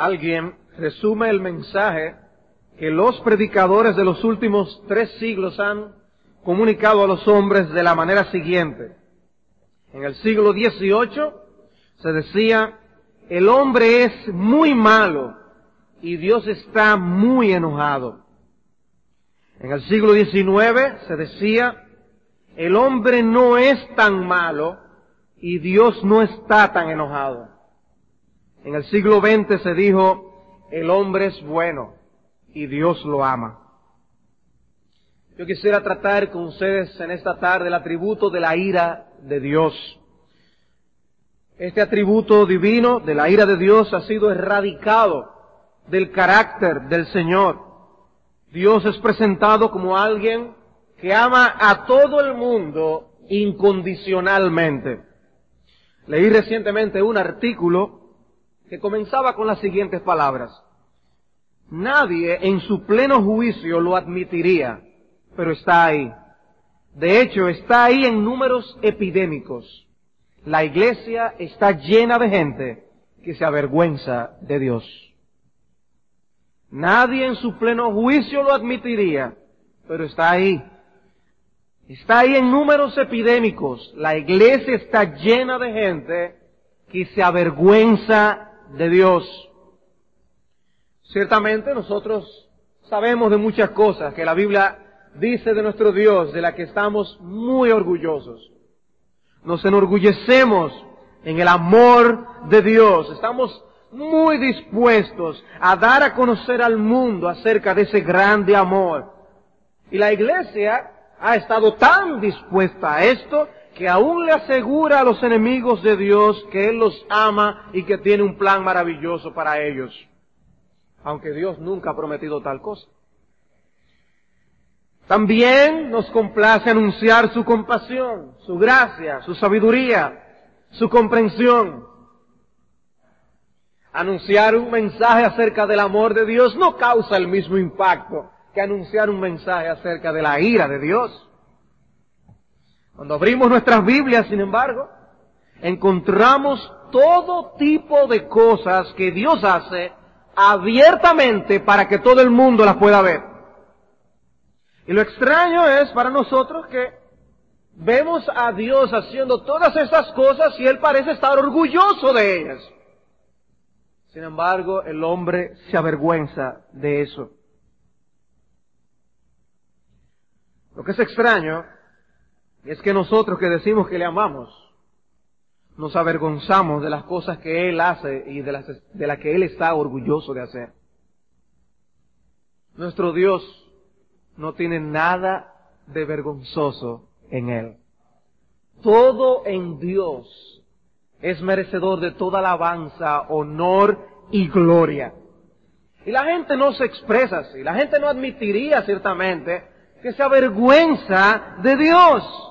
Alguien resume el mensaje que los predicadores de los últimos tres siglos han comunicado a los hombres de la manera siguiente. En el siglo XVIII se decía, el hombre es muy malo y Dios está muy enojado. En el siglo XIX se decía, el hombre no es tan malo y Dios no está tan enojado. En el siglo XX se dijo, el hombre es bueno y Dios lo ama. Yo quisiera tratar con ustedes en esta tarde el atributo de la ira de Dios. Este atributo divino de la ira de Dios ha sido erradicado del carácter del Señor. Dios es presentado como alguien que ama a todo el mundo incondicionalmente. Leí recientemente un artículo que comenzaba con las siguientes palabras. Nadie en su pleno juicio lo admitiría, pero está ahí. De hecho, está ahí en números epidémicos. La iglesia está llena de gente que se avergüenza de Dios. Nadie en su pleno juicio lo admitiría, pero está ahí. Está ahí en números epidémicos. La iglesia está llena de gente que se avergüenza de Dios. Ciertamente nosotros sabemos de muchas cosas que la Biblia dice de nuestro Dios, de la que estamos muy orgullosos. Nos enorgullecemos en el amor de Dios. Estamos muy dispuestos a dar a conocer al mundo acerca de ese grande amor. Y la iglesia ha estado tan dispuesta a esto que aún le asegura a los enemigos de Dios que Él los ama y que tiene un plan maravilloso para ellos. Aunque Dios nunca ha prometido tal cosa. También nos complace anunciar su compasión, su gracia, su sabiduría, su comprensión. Anunciar un mensaje acerca del amor de Dios no causa el mismo impacto que anunciar un mensaje acerca de la ira de Dios. Cuando abrimos nuestras Biblias, sin embargo, encontramos todo tipo de cosas que Dios hace abiertamente para que todo el mundo las pueda ver. Y lo extraño es para nosotros que vemos a Dios haciendo todas estas cosas y Él parece estar orgulloso de ellas. Sin embargo, el hombre se avergüenza de eso. Lo que es extraño es que nosotros que decimos que le amamos, nos avergonzamos de las cosas que Él hace y de las de la que Él está orgulloso de hacer. Nuestro Dios no tiene nada de vergonzoso en Él. Todo en Dios es merecedor de toda alabanza, honor y gloria. Y la gente no se expresa así, la gente no admitiría ciertamente que se avergüenza de Dios.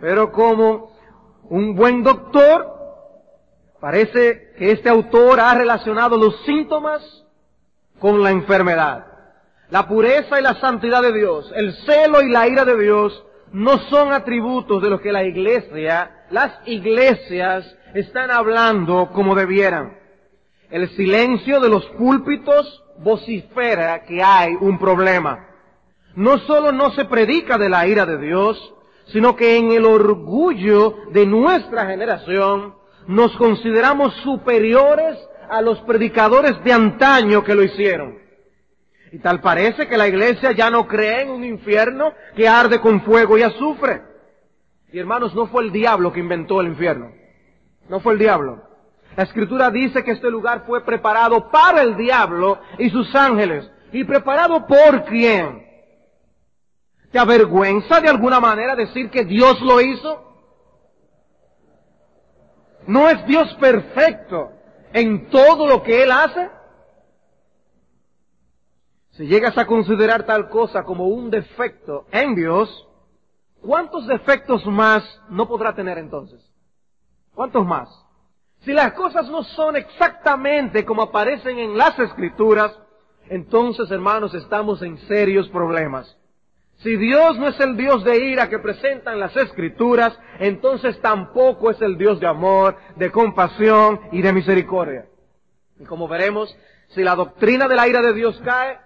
Pero como un buen doctor, parece que este autor ha relacionado los síntomas con la enfermedad. La pureza y la santidad de Dios, el celo y la ira de Dios no son atributos de los que la iglesia, las iglesias están hablando como debieran. El silencio de los púlpitos vocifera que hay un problema. No solo no se predica de la ira de Dios, sino que en el orgullo de nuestra generación nos consideramos superiores a los predicadores de antaño que lo hicieron. Y tal parece que la iglesia ya no cree en un infierno que arde con fuego y azufre. Y hermanos, no fue el diablo que inventó el infierno. No fue el diablo. La escritura dice que este lugar fue preparado para el diablo y sus ángeles. ¿Y preparado por quién? ¿Te avergüenza de alguna manera decir que Dios lo hizo? No es Dios perfecto. en todo lo que Él hace? Si llegas a considerar tal cosa como un defecto en Dios, ¿cuántos defectos más no podrá tener entonces? ¿Cuántos más? Si las cosas no son exactamente como aparecen en las escrituras, entonces hermanos estamos en serios problemas. Si Dios no es el Dios de ira que presentan las escrituras, entonces tampoco es el Dios de amor, de compasión y de misericordia. Y como veremos, si la doctrina de la ira de Dios cae,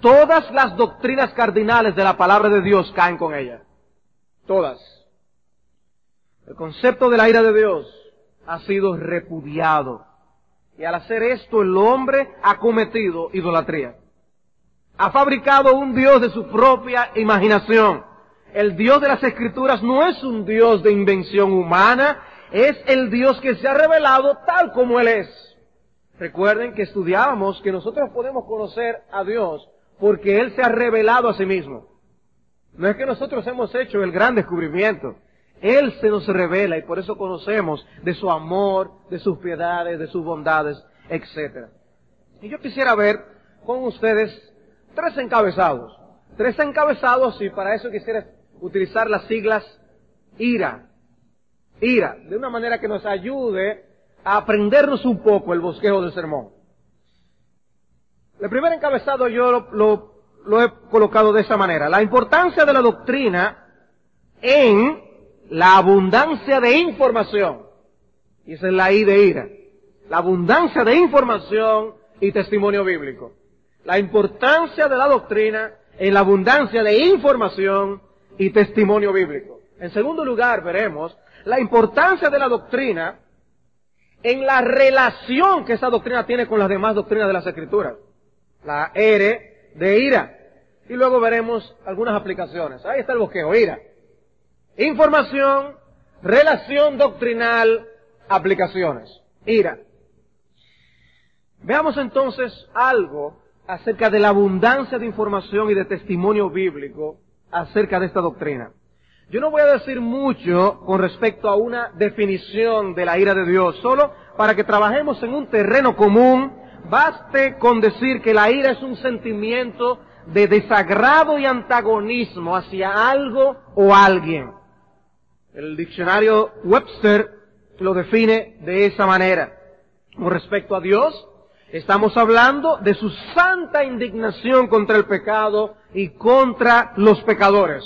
todas las doctrinas cardinales de la palabra de Dios caen con ella. Todas. El concepto de la ira de Dios ha sido repudiado. Y al hacer esto el hombre ha cometido idolatría. Ha fabricado un Dios de su propia imaginación. El Dios de las Escrituras no es un Dios de invención humana, es el Dios que se ha revelado tal como Él es. Recuerden que estudiábamos que nosotros podemos conocer a Dios porque Él se ha revelado a sí mismo. No es que nosotros hemos hecho el gran descubrimiento. Él se nos revela y por eso conocemos de su amor, de sus piedades, de sus bondades, etc. Y yo quisiera ver con ustedes tres encabezados. Tres encabezados y para eso quisiera utilizar las siglas IRA. IRA, de una manera que nos ayude a aprendernos un poco el bosquejo del sermón. El primer encabezado yo lo, lo, he colocado de esa manera. La importancia de la doctrina en la abundancia de información. Y esa es la I de ira. La abundancia de información y testimonio bíblico. La importancia de la doctrina en la abundancia de información y testimonio bíblico. En segundo lugar, veremos la importancia de la doctrina en la relación que esa doctrina tiene con las demás doctrinas de las Escrituras. La R de ira. Y luego veremos algunas aplicaciones. Ahí está el bosquejo, ira. Información, relación doctrinal, aplicaciones. Ira. Veamos entonces algo acerca de la abundancia de información y de testimonio bíblico acerca de esta doctrina. Yo no voy a decir mucho con respecto a una definición de la ira de Dios, solo para que trabajemos en un terreno común, baste con decir que la ira es un sentimiento de desagrado y antagonismo hacia algo o alguien. El diccionario Webster lo define de esa manera. Con respecto a Dios, estamos hablando de su santa indignación contra el pecado y contra los pecadores.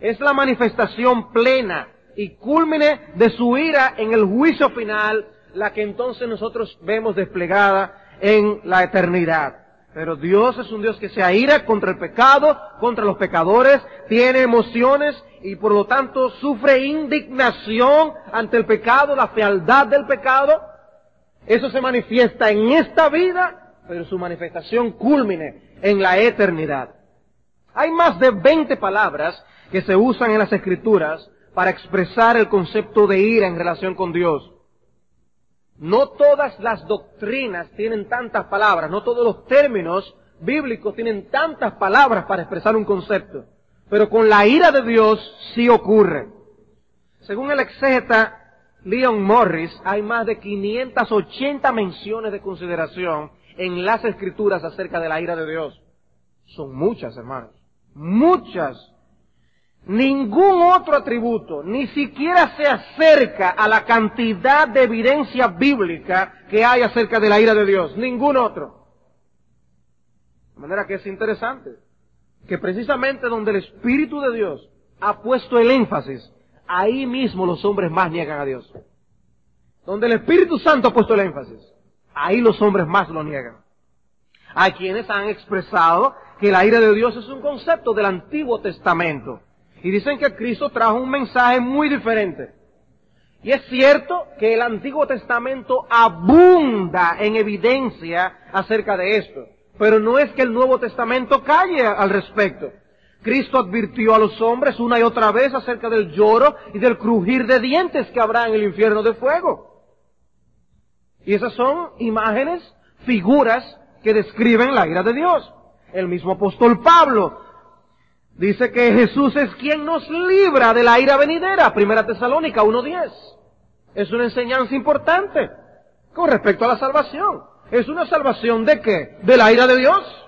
Es la manifestación plena y cúlmine de su ira en el juicio final, la que entonces nosotros vemos desplegada en la eternidad. Pero Dios es un Dios que se aira contra el pecado, contra los pecadores, tiene emociones y por lo tanto sufre indignación ante el pecado, la fealdad del pecado. Eso se manifiesta en esta vida, pero su manifestación culmine en la eternidad. Hay más de 20 palabras que se usan en las escrituras para expresar el concepto de ira en relación con Dios. No todas las doctrinas tienen tantas palabras, no todos los términos bíblicos tienen tantas palabras para expresar un concepto. Pero con la ira de Dios sí ocurre. Según el exégeta Leon Morris, hay más de 580 menciones de consideración en las escrituras acerca de la ira de Dios. Son muchas, hermanos. Muchas ningún otro atributo ni siquiera se acerca a la cantidad de evidencia bíblica que hay acerca de la ira de Dios. Ningún otro. De manera que es interesante que precisamente donde el Espíritu de Dios ha puesto el énfasis, ahí mismo los hombres más niegan a Dios. Donde el Espíritu Santo ha puesto el énfasis, ahí los hombres más lo niegan. Hay quienes han expresado que la ira de Dios es un concepto del Antiguo Testamento y dicen que Cristo trajo un mensaje muy diferente. Y es cierto que el Antiguo Testamento abunda en evidencia acerca de esto. Pero no es que el Nuevo Testamento calle al respecto. Cristo advirtió a los hombres una y otra vez acerca del lloro y del crujir de dientes que habrá en el infierno de fuego. Y esas son imágenes, figuras que describen la ira de Dios. El mismo apóstol Pablo Dice que Jesús es quien nos libra de la ira venidera. Primera Tesalónica 1.10. Es una enseñanza importante. con respecto a la salvación. ¿Es una salvación de qué? ¿De la ira de Dios?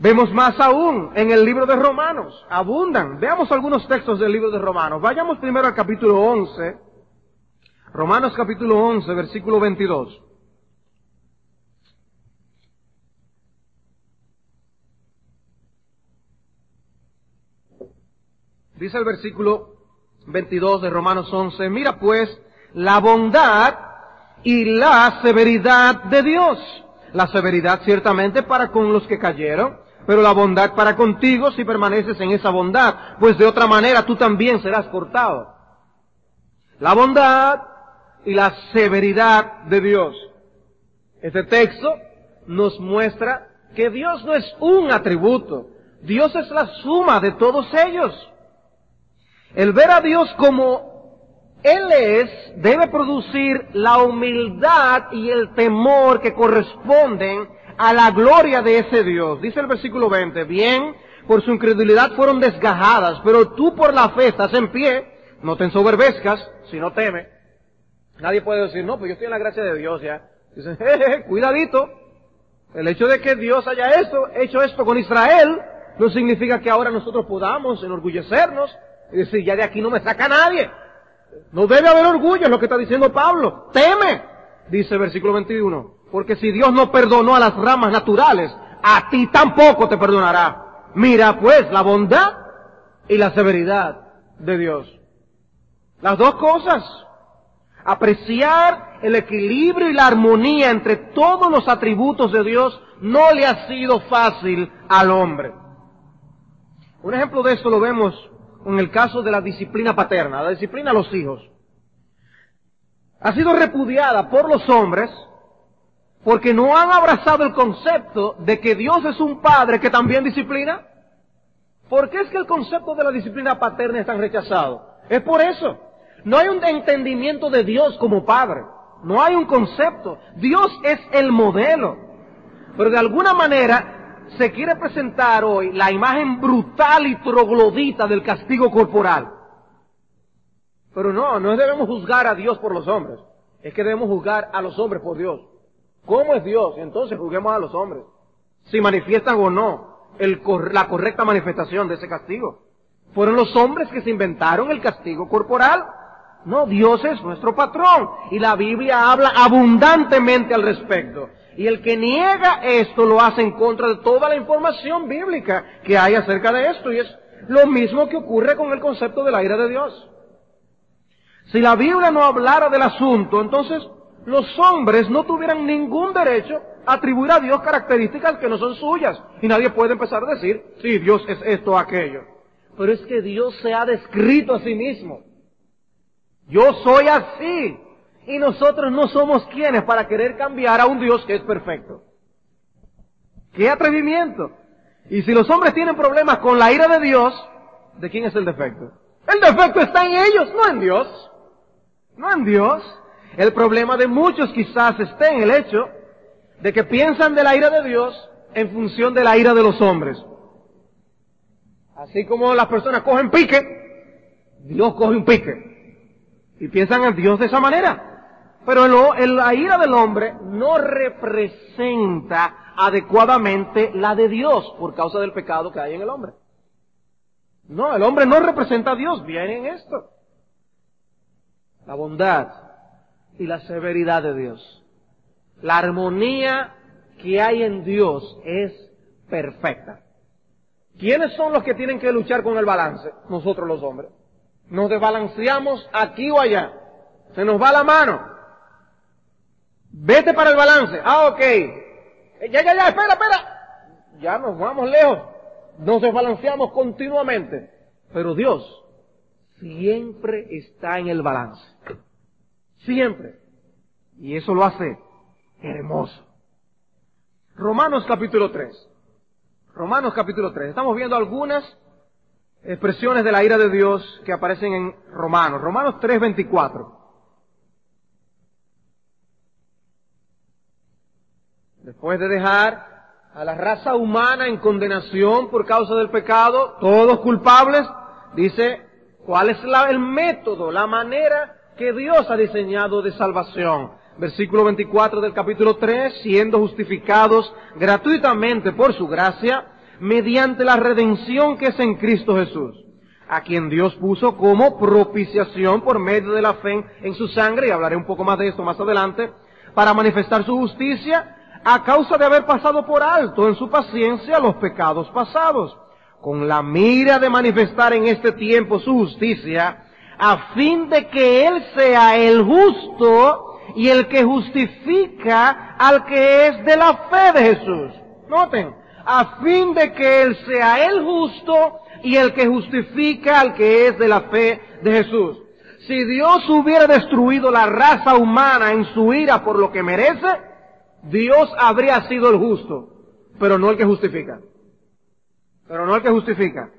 Vemos más aún en el libro de Romanos. Abundan. Veamos algunos textos del libro de Romanos. Vayamos primero al capítulo 11. Romanos capítulo 11, versículo 22. Dice el versículo 22 de Romanos 11, mira pues la bondad y la severidad de Dios. La severidad ciertamente para con los que cayeron, pero la bondad para contigo si permaneces en esa bondad, pues de otra manera tú también serás cortado. La bondad y la severidad de Dios. Este texto nos muestra que Dios no es un atributo, Dios es la suma de todos ellos. El ver a Dios como Él es debe producir la humildad y el temor que corresponden a la gloria de ese Dios. Dice el versículo 20, bien, por su incredulidad fueron desgajadas, pero tú por la fe estás en pie, no te ensoberbezcas, si no teme. Nadie puede decir, no, pues yo estoy en la gracia de Dios ya. Dicen, jeje, cuidadito. El hecho de que Dios haya esto, hecho esto con Israel, no significa que ahora nosotros podamos enorgullecernos y decir, ya de aquí no me saca nadie. No debe haber orgullo, es lo que está diciendo Pablo. Teme, dice versículo 21. Porque si Dios no perdonó a las ramas naturales, a ti tampoco te perdonará. Mira pues la bondad y la severidad de Dios. Las dos cosas. Apreciar el equilibrio y la armonía entre todos los atributos de Dios no le ha sido fácil al hombre. Un ejemplo de esto lo vemos en el caso de la disciplina paterna, la disciplina a los hijos. Ha sido repudiada por los hombres porque no han abrazado el concepto de que Dios es un padre que también disciplina. ¿Por qué es que el concepto de la disciplina paterna es tan rechazado? Es por eso. No hay un entendimiento de Dios como padre. No hay un concepto. Dios es el modelo. Pero de alguna manera se quiere presentar hoy la imagen brutal y troglodita del castigo corporal. Pero no, no debemos juzgar a Dios por los hombres. Es que debemos juzgar a los hombres por Dios. ¿Cómo es Dios? Entonces juzguemos a los hombres. Si manifiestan o no el, la correcta manifestación de ese castigo. Fueron los hombres que se inventaron el castigo corporal. No, Dios es nuestro patrón. Y la Biblia habla abundantemente al respecto. Y el que niega esto lo hace en contra de toda la información bíblica que hay acerca de esto. Y es lo mismo que ocurre con el concepto de la ira de Dios. Si la Biblia no hablara del asunto, entonces los hombres no tuvieran ningún derecho a atribuir a Dios características que no son suyas. Y nadie puede empezar a decir, sí, Dios es esto o aquello. Pero es que Dios se ha descrito a sí mismo. Yo soy así. Y nosotros no somos quienes para querer cambiar a un Dios que es perfecto. ¡Qué atrevimiento! Y si los hombres tienen problemas con la ira de Dios, ¿de quién es el defecto? El defecto está en ellos, no en Dios. No en Dios. El problema de muchos quizás esté en el hecho de que piensan de la ira de Dios en función de la ira de los hombres. Así como las personas cogen pique, Dios coge un pique. Y piensan en Dios de esa manera. Pero la ira del hombre no representa adecuadamente la de Dios por causa del pecado que hay en el hombre. No, el hombre no representa a Dios, viene en esto. La bondad y la severidad de Dios. La armonía que hay en Dios es perfecta. ¿Quiénes son los que tienen que luchar con el balance? Nosotros los hombres. Nos desbalanceamos aquí o allá. Se nos va la mano. Vete para el balance. Ah, ok. Eh, ya, ya, ya, espera, espera. Ya nos vamos lejos. Nos desbalanceamos continuamente. Pero Dios siempre está en el balance. Siempre. Y eso lo hace hermoso. Romanos capítulo 3. Romanos capítulo 3. Estamos viendo algunas expresiones de la ira de Dios que aparecen en Romanos. Romanos 3, 24. Después de dejar a la raza humana en condenación por causa del pecado, todos culpables, dice, ¿cuál es el método, la manera que Dios ha diseñado de salvación? versículo 24 del capítulo 3, siendo justificados gratuitamente por su gracia, mediante la redención que es en Cristo Jesús, a quien Dios puso como propiciación por medio de la fe en su sangre, y hablaré un poco más de esto más adelante, para manifestar su justicia a causa de haber pasado por alto en su paciencia los pecados pasados, con la mira de manifestar en este tiempo su justicia, a fin de que Él sea el justo y el que justifica al que es de la fe de Jesús. Noten, a fin de que Él sea el justo y el que justifica al que es de la fe de Jesús. Si Dios hubiera destruido la raza humana en su ira por lo que merece, Dios habría sido el justo, pero no el que justifica. Pero no el que justifica.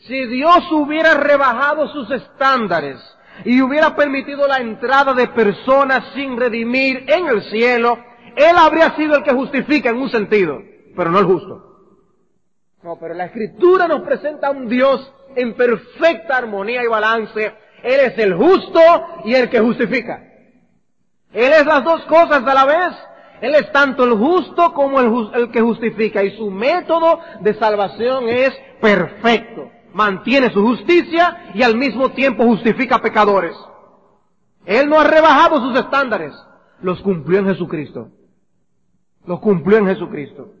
Si Dios hubiera rebajado sus estándares y hubiera permitido la entrada de personas sin redimir en el cielo, Él habría sido el que justifica en un sentido, pero no el justo. No, pero la escritura nos presenta a un Dios en perfecta armonía y balance. Él es el justo y el que justifica. Él es las dos cosas a la vez. Él es tanto el justo como el, que justifica y su método de salvación es perfecto. Mantiene su justicia y al mismo tiempo justifica pecadores. Él no ha rebajado sus estándares. Los cumplió en Jesucristo. Los cumplió en Jesucristo.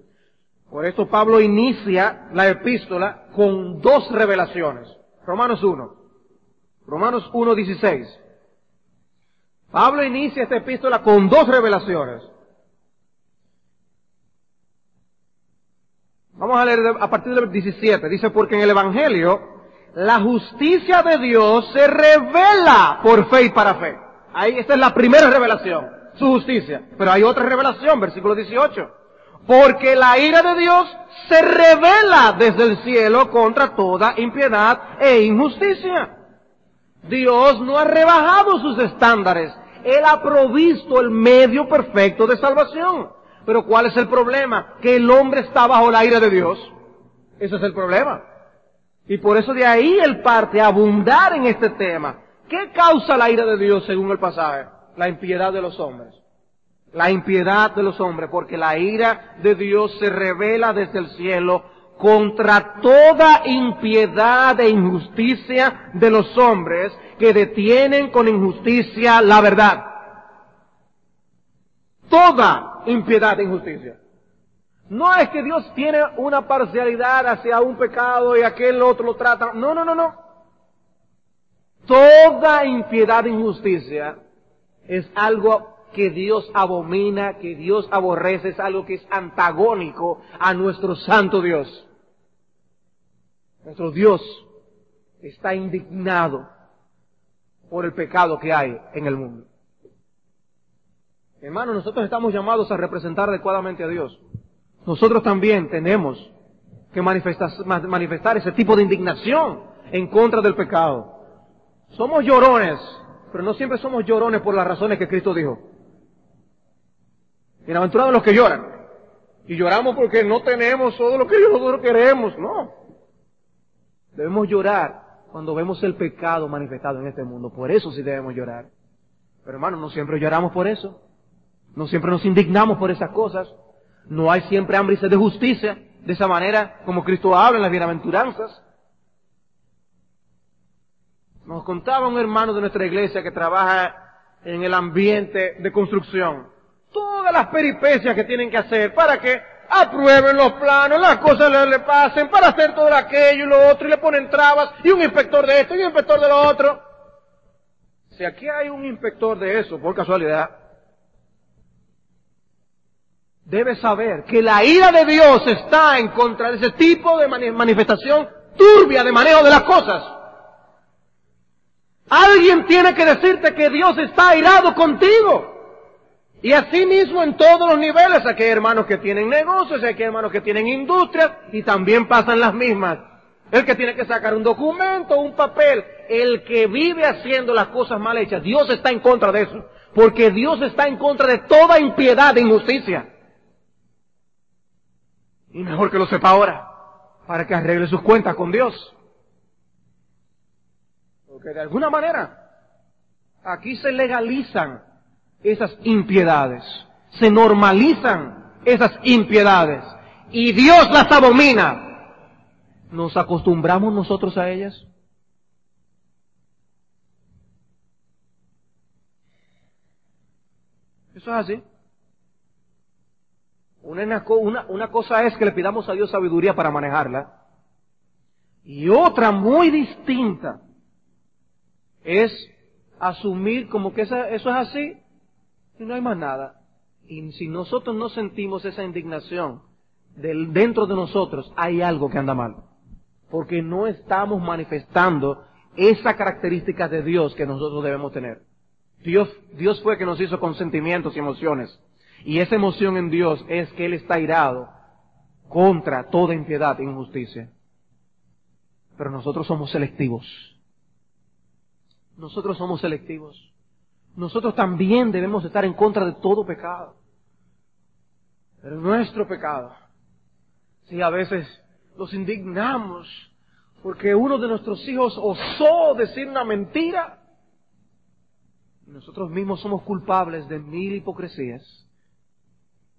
Por eso Pablo inicia la epístola con dos revelaciones. Romanos 1. Romanos 1, 16. Pablo inicia esta epístola con dos revelaciones. Vamos a leer a partir del 17. Dice, porque en el Evangelio la justicia de Dios se revela por fe y para fe. Ahí, esta es la primera revelación, su justicia. Pero hay otra revelación, versículo 18. Porque la ira de Dios se revela desde el cielo contra toda impiedad e injusticia. Dios no ha rebajado sus estándares. Él ha provisto el medio perfecto de salvación. Pero ¿cuál es el problema? Que el hombre está bajo la ira de Dios. Ese es el problema. Y por eso de ahí él parte abundar en este tema. ¿Qué causa la ira de Dios según el pasaje? La impiedad de los hombres. La impiedad de los hombres, porque la ira de Dios se revela desde el cielo contra toda impiedad e injusticia de los hombres que detienen con injusticia la verdad. Toda impiedad e injusticia. No es que Dios tiene una parcialidad hacia un pecado y aquel otro lo trata. No, no, no, no. Toda impiedad e injusticia es algo que Dios abomina, que Dios aborrece, es algo que es antagónico a nuestro santo Dios. Nuestro Dios está indignado por el pecado que hay en el mundo. Hermanos, nosotros estamos llamados a representar adecuadamente a Dios. Nosotros también tenemos que manifestar, ese tipo de indignación en contra del pecado. Somos llorones, pero no siempre somos llorones por las razones que Cristo dijo. Bienaventurados los que lloran. Y lloramos porque no tenemos todo lo que nosotros queremos. No. Debemos llorar cuando vemos el pecado manifestado en este mundo. Por eso sí debemos llorar. Pero hermanos, no siempre lloramos por eso. No siempre nos indignamos por esas cosas. No hay siempre hambre y sed de justicia. De esa manera, como Cristo habla en las bienaventuranzas. Nos contaba un hermano de nuestra iglesia que trabaja en el ambiente de construcción. Todas las peripecias que tienen que hacer para que aprueben los planos, las cosas le, le pasen, para hacer todo aquello y lo otro, y le ponen trabas, y un inspector de esto y un inspector de lo otro. Si aquí hay un inspector de eso, por casualidad, debe saber que la ira de Dios está en contra de ese tipo de manifestación turbia de manejo de las cosas. Alguien tiene que decirte que Dios está airado contigo. Y así mismo en todos los niveles, aquí hay hermanos que tienen negocios, aquí hay hermanos que tienen industrias y también pasan las mismas. El que tiene que sacar un documento, un papel, el que vive haciendo las cosas mal hechas, Dios está en contra de eso. Porque Dios está en contra de toda impiedad e injusticia. Y mejor que lo sepa ahora, para que arregle sus cuentas con Dios. Porque de alguna manera, aquí se legalizan esas impiedades, se normalizan esas impiedades y Dios las abomina. ¿Nos acostumbramos nosotros a ellas? Eso es así. Una, una, cosa es que le pidamos a Dios sabiduría para manejarla. Y otra muy distinta es asumir como que eso, eso es así y no hay más nada. Y si nosotros no sentimos esa indignación dentro de nosotros, hay algo que anda mal. Porque no estamos manifestando esa característica de Dios que nosotros debemos tener. Dios, Dios fue que nos hizo con sentimientos y emociones. Y esa emoción en Dios es que Él está irado contra toda impiedad e injusticia. Pero nosotros somos selectivos. Nosotros somos selectivos. Nosotros también debemos estar en contra de todo pecado. Pero nuestro pecado, si a veces los indignamos porque uno de nuestros hijos osó decir una mentira, nosotros mismos somos culpables de mil hipocresías.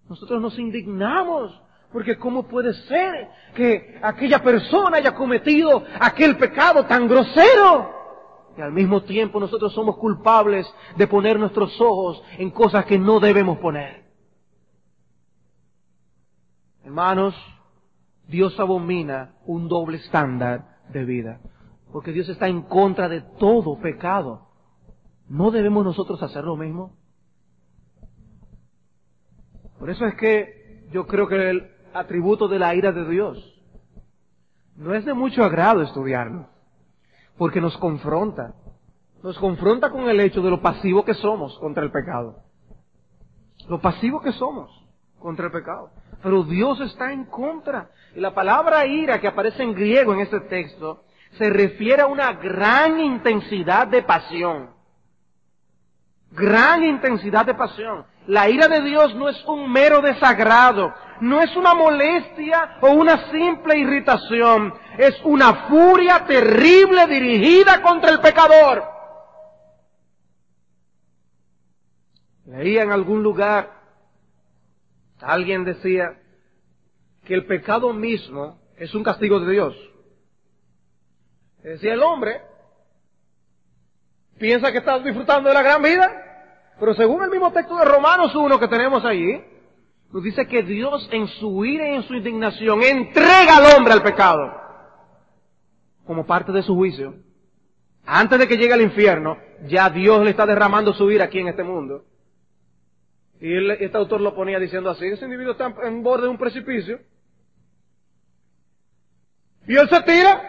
Nosotros nos indignamos porque ¿cómo puede ser que aquella persona haya cometido aquel pecado tan grosero? Y al mismo tiempo nosotros somos culpables de poner nuestros ojos en cosas que no debemos poner. Hermanos, Dios abomina un doble estándar de vida, porque Dios está en contra de todo pecado. ¿No debemos nosotros hacer lo mismo? Por eso es que yo creo que el atributo de la ira de Dios no es de mucho agrado estudiarlo, porque nos confronta, nos confronta con el hecho de lo pasivo que somos contra el pecado, lo pasivo que somos contra el pecado. Pero Dios está en contra. Y la palabra ira que aparece en griego en este texto se refiere a una gran intensidad de pasión gran intensidad de pasión. La ira de Dios no es un mero desagrado, no es una molestia o una simple irritación, es una furia terrible dirigida contra el pecador. Leía en algún lugar, alguien decía que el pecado mismo es un castigo de Dios. Decía el hombre, piensa que está disfrutando de la gran vida, pero según el mismo texto de Romanos 1 que tenemos allí, nos dice que Dios en su ira y en su indignación entrega al hombre al pecado como parte de su juicio. Antes de que llegue al infierno, ya Dios le está derramando su ira aquí en este mundo. Y este autor lo ponía diciendo así, ese individuo está en borde de un precipicio. Y él se tira.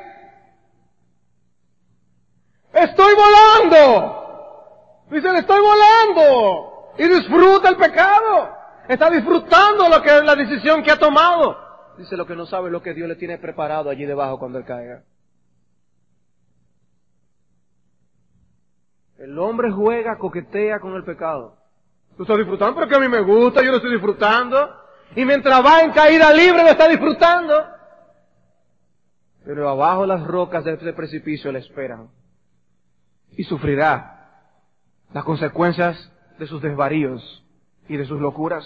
Estoy volando. Dice, le estoy volando. Y disfruta el pecado. Está disfrutando lo que es la decisión que ha tomado. Dice, lo que no sabe es lo que Dios le tiene preparado allí debajo cuando él caiga. El hombre juega, coquetea con el pecado. Tú estás disfrutando porque a mí me gusta, yo lo estoy disfrutando. Y mientras va en caída libre lo está disfrutando. Pero abajo las rocas de ese precipicio le esperan. Y sufrirá las consecuencias de sus desvaríos y de sus locuras.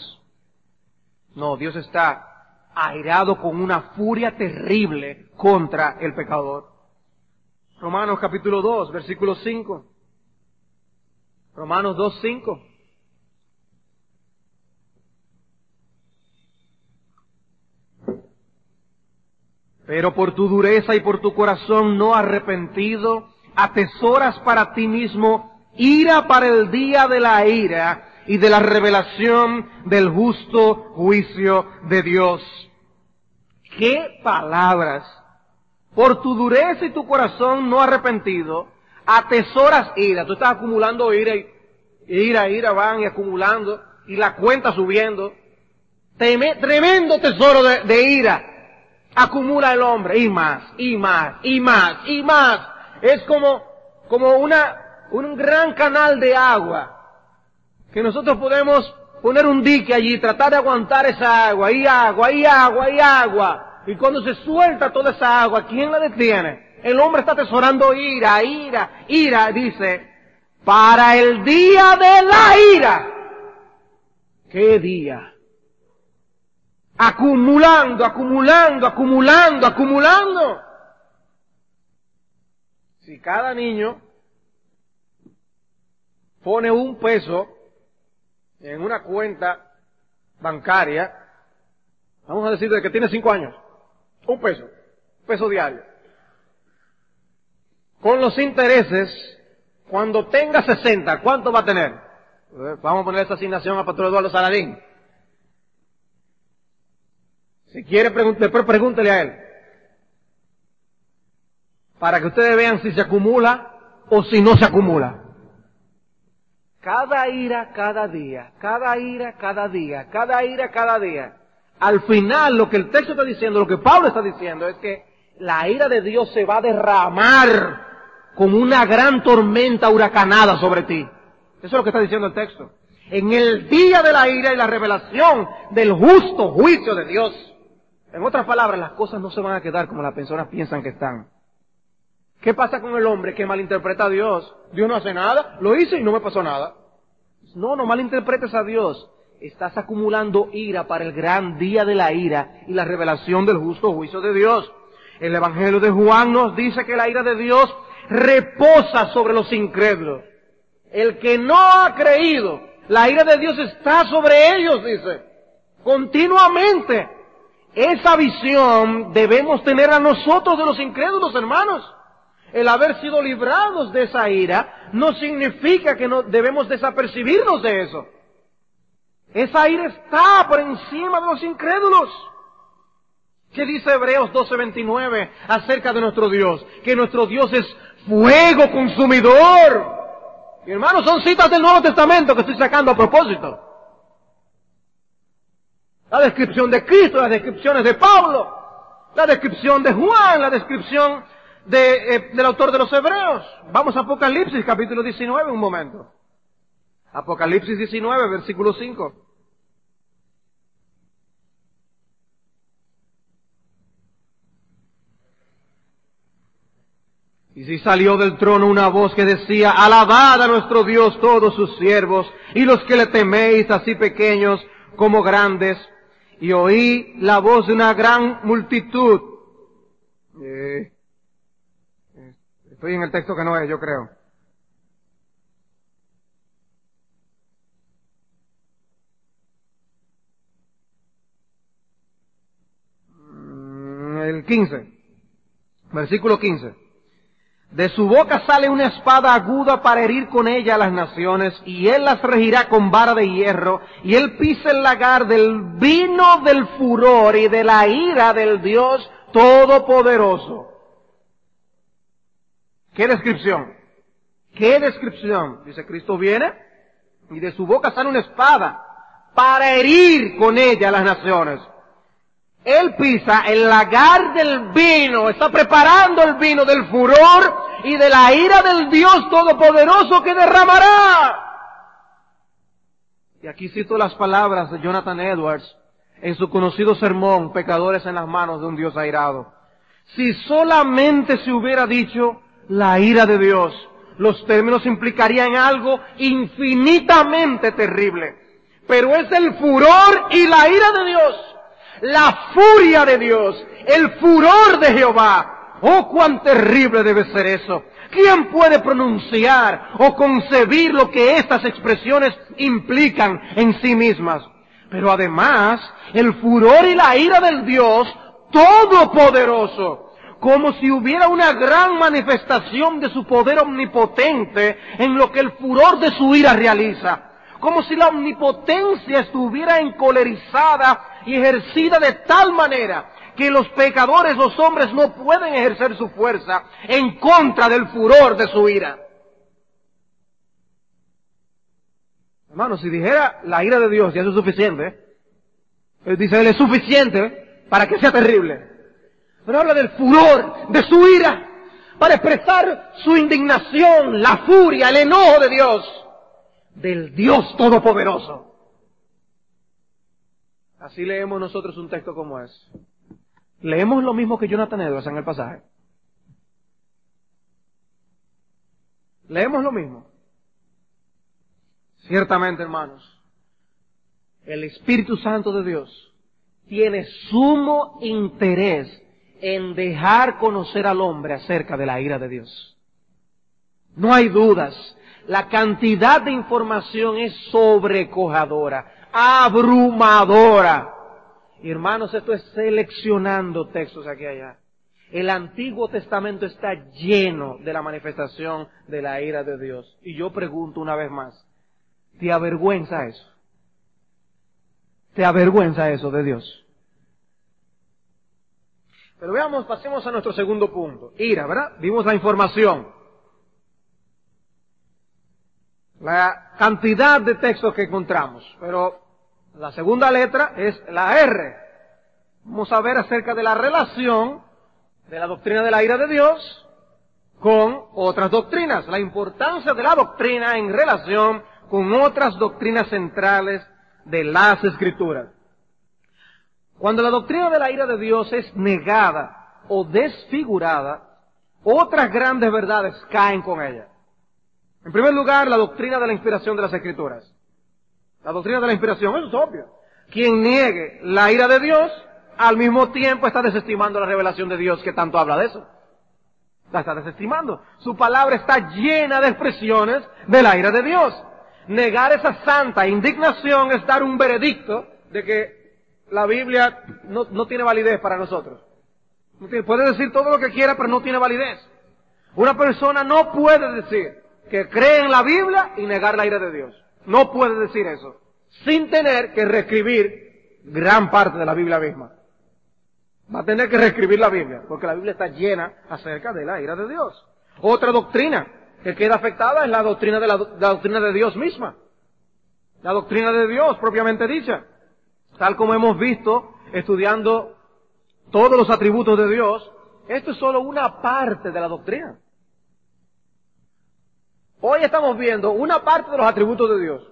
No, Dios está airado con una furia terrible contra el pecador. Romanos capítulo 2, versículo 5. Romanos 2, 5. Pero por tu dureza y por tu corazón no arrepentido, atesoras para ti mismo ira para el día de la ira y de la revelación del justo juicio de Dios. ¡Qué palabras! Por tu dureza y tu corazón no arrepentido, atesoras ira. Tú estás acumulando ira y ira, ira, van y acumulando y la cuenta subiendo. tremendo tesoro de, de ira acumula el hombre y más, y más, y más, y más. Es como, como una, un gran canal de agua, que nosotros podemos poner un dique allí, tratar de aguantar esa agua, y agua, y agua, y agua. Y cuando se suelta toda esa agua, ¿quién la detiene? El hombre está atesorando ira, ira, ira, dice, para el día de la ira. qué día. Acumulando, acumulando, acumulando, acumulando. Si cada niño pone un peso en una cuenta bancaria, vamos a decir de que tiene cinco años, un peso, peso diario. Con los intereses, cuando tenga 60, ¿cuánto va a tener? Vamos a poner esa asignación a Pastor Eduardo Saladín. Si quiere, después pregúntele a él. Para que ustedes vean si se acumula o si no se acumula. Cada ira, cada día, cada ira, cada día, cada ira, cada día. Al final, lo que el texto está diciendo, lo que Pablo está diciendo, es que la ira de Dios se va a derramar como una gran tormenta huracanada sobre ti. Eso es lo que está diciendo el texto. En el día de la ira y la revelación del justo juicio de Dios. En otras palabras, las cosas no se van a quedar como las personas piensan que están. ¿Qué pasa con el hombre que malinterpreta a Dios? Dios no hace nada, lo hice y no me pasó nada. No, no malinterpretes a Dios. Estás acumulando ira para el gran día de la ira y la revelación del justo juicio de Dios. El Evangelio de Juan nos dice que la ira de Dios reposa sobre los incrédulos. El que no ha creído, la ira de Dios está sobre ellos, dice, continuamente. Esa visión debemos tener a nosotros de los incrédulos, hermanos. El haber sido librados de esa ira no significa que no debemos desapercibirnos de eso. Esa ira está por encima de los incrédulos. ¿Qué dice Hebreos 12:29 acerca de nuestro Dios? Que nuestro Dios es fuego consumidor. Mi hermano, son citas del Nuevo Testamento que estoy sacando a propósito. La descripción de Cristo, las descripciones de Pablo, la descripción de Juan, la descripción eh, del autor de los Hebreos. Vamos a Apocalipsis capítulo 19 un momento. Apocalipsis 19, versículo 5. Y si salió del trono una voz que decía, alabad a nuestro Dios todos sus siervos, y los que le teméis, así pequeños como grandes, y oí la voz de una gran multitud. Eh, Estoy en el texto que no es, yo creo. Mm, el 15, versículo 15. De su boca sale una espada aguda para herir con ella a las naciones, y él las regirá con vara de hierro, y él pisa el lagar del vino del furor y de la ira del Dios Todopoderoso. ¿Qué descripción? ¿Qué descripción? Dice, Cristo viene y de su boca sale una espada para herir con ella a las naciones. Él pisa el lagar del vino, está preparando el vino del furor y de la ira del Dios Todopoderoso que derramará. Y aquí cito las palabras de Jonathan Edwards en su conocido sermón, Pecadores en las manos de un Dios airado. Si solamente se hubiera dicho, la ira de Dios. Los términos implicarían algo infinitamente terrible. Pero es el furor y la ira de Dios. La furia de Dios. El furor de Jehová. Oh, cuán terrible debe ser eso. ¿Quién puede pronunciar o concebir lo que estas expresiones implican en sí mismas? Pero además, el furor y la ira del Dios Todopoderoso como si hubiera una gran manifestación de su poder omnipotente en lo que el furor de su ira realiza. Como si la omnipotencia estuviera encolerizada y ejercida de tal manera que los pecadores, los hombres, no pueden ejercer su fuerza en contra del furor de su ira. Hermano, si dijera la ira de Dios ya es suficiente, él dice, él es suficiente para que sea terrible pero habla del furor, de su ira, para expresar su indignación, la furia, el enojo de Dios, del Dios Todopoderoso. Así leemos nosotros un texto como es. Leemos lo mismo que Jonathan Edwards en el pasaje. Leemos lo mismo. Ciertamente, hermanos, el Espíritu Santo de Dios tiene sumo interés en dejar conocer al hombre acerca de la ira de Dios. No hay dudas. La cantidad de información es sobrecojadora, abrumadora. Hermanos, esto es seleccionando textos aquí y allá. El Antiguo Testamento está lleno de la manifestación de la ira de Dios. Y yo pregunto una vez más, ¿te avergüenza eso? ¿Te avergüenza eso de Dios? Pero veamos, pasemos a nuestro segundo punto. Ira, ¿verdad? Vimos la información. La cantidad de textos que encontramos. Pero la segunda letra es la R. Vamos a ver acerca de la relación de la doctrina de la ira de Dios con otras doctrinas. La importancia de la doctrina en relación con otras doctrinas centrales de las escrituras. Cuando la doctrina de la ira de Dios es negada o desfigurada, otras grandes verdades caen con ella. En primer lugar, la doctrina de la inspiración de las escrituras. La doctrina de la inspiración, es obvio. Quien niegue la ira de Dios, al mismo tiempo está desestimando la revelación de Dios que tanto habla de eso. La está desestimando. Su palabra está llena de expresiones de la ira de Dios. Negar esa santa indignación es dar un veredicto de que la Biblia no, no tiene validez para nosotros. puede decir todo lo que quiera, pero no tiene validez. Una persona no puede decir que cree en la Biblia y negar la ira de Dios. No puede decir eso. Sin tener que reescribir gran parte de la Biblia misma. Va a tener que reescribir la Biblia, porque la Biblia está llena acerca de la ira de Dios. Otra doctrina que queda afectada es la doctrina de la doctrina de Dios misma. La doctrina de Dios propiamente dicha. Tal como hemos visto estudiando todos los atributos de Dios, esto es solo una parte de la doctrina. Hoy estamos viendo una parte de los atributos de Dios.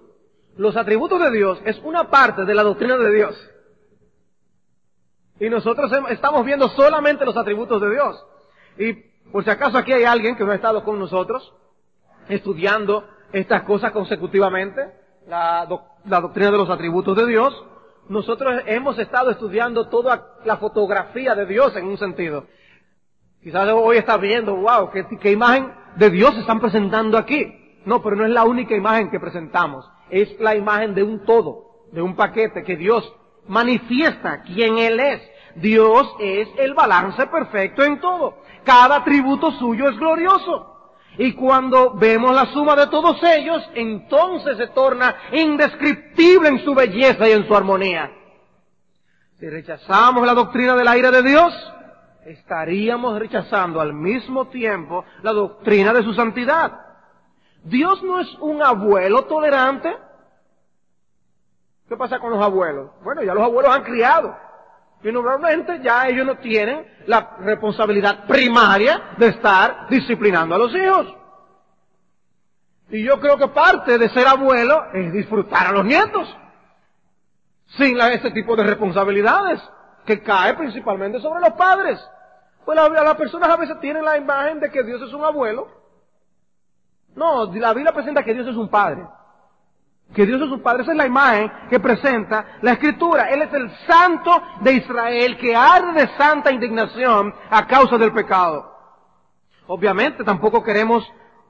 Los atributos de Dios es una parte de la doctrina de Dios. Y nosotros estamos viendo solamente los atributos de Dios. Y por si acaso aquí hay alguien que no ha estado con nosotros estudiando estas cosas consecutivamente, la, la doctrina de los atributos de Dios, nosotros hemos estado estudiando toda la fotografía de Dios en un sentido. Quizás hoy estás viendo, wow, ¿qué, imagen de Dios están presentando aquí. No, pero no es la única imagen que presentamos. Es la imagen de un todo, de un paquete que Dios manifiesta quién Él es. Dios es el balance perfecto en todo. Cada atributo suyo es glorioso. Y cuando vemos la suma de todos ellos, entonces se torna indescriptible en su belleza y en su armonía. Si rechazamos la doctrina de la ira de Dios, estaríamos rechazando al mismo tiempo la doctrina de su santidad. Dios no es un abuelo tolerante. ¿Qué pasa con los abuelos? Bueno, ya los abuelos han criado. Y normalmente ya ellos no tienen la responsabilidad primaria de estar disciplinando a los hijos. Y yo creo que parte de ser abuelo es disfrutar a los nietos. Sin ese tipo de responsabilidades que cae principalmente sobre los padres. Pues las personas a veces tienen la imagen de que Dios es un abuelo. No, la Biblia presenta que Dios es un padre que Dios es su Padre. Esa es la imagen que presenta la Escritura. Él es el santo de Israel que arde de santa indignación a causa del pecado. Obviamente tampoco queremos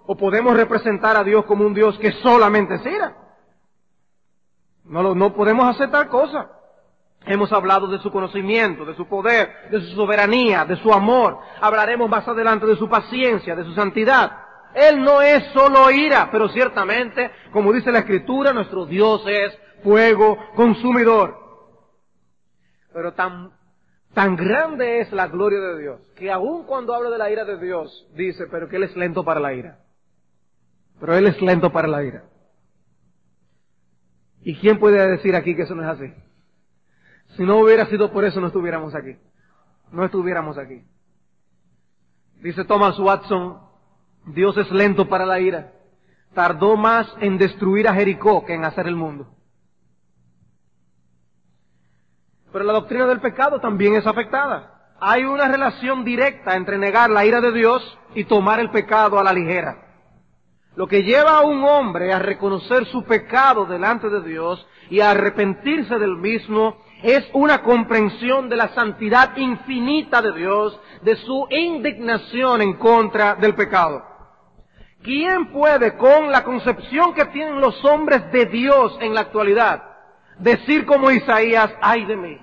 o podemos representar a Dios como un Dios que solamente es ira. No, podemos hacer tal cosa. Hemos hablado de su conocimiento, de su poder, de su soberanía, de su amor. Hablaremos más adelante de su paciencia, de su santidad. Él no es solo ira, pero ciertamente, como dice la Escritura, nuestro Dios es fuego consumidor. Pero tan, tan grande es la gloria de Dios, que aun cuando habla de la ira de Dios, dice, pero que Él es lento para la ira. Pero Él es lento para la ira. ¿Y quién puede decir aquí que eso no es así? Si no hubiera sido por eso, no estuviéramos aquí. No estuviéramos aquí. Dice Thomas Watson, Dios es lento para la ira. Tardó más en destruir a Jericó que en hacer el mundo. Pero la doctrina del pecado también es afectada. Hay una relación directa entre negar la ira de Dios y tomar el pecado a la ligera. Lo que lleva a un hombre a reconocer su pecado delante de Dios y a arrepentirse del mismo es una comprensión de la santidad infinita de Dios, de su indignación en contra del pecado. ¿Quién puede, con la concepción que tienen los hombres de Dios en la actualidad, decir como Isaías, ay de mí,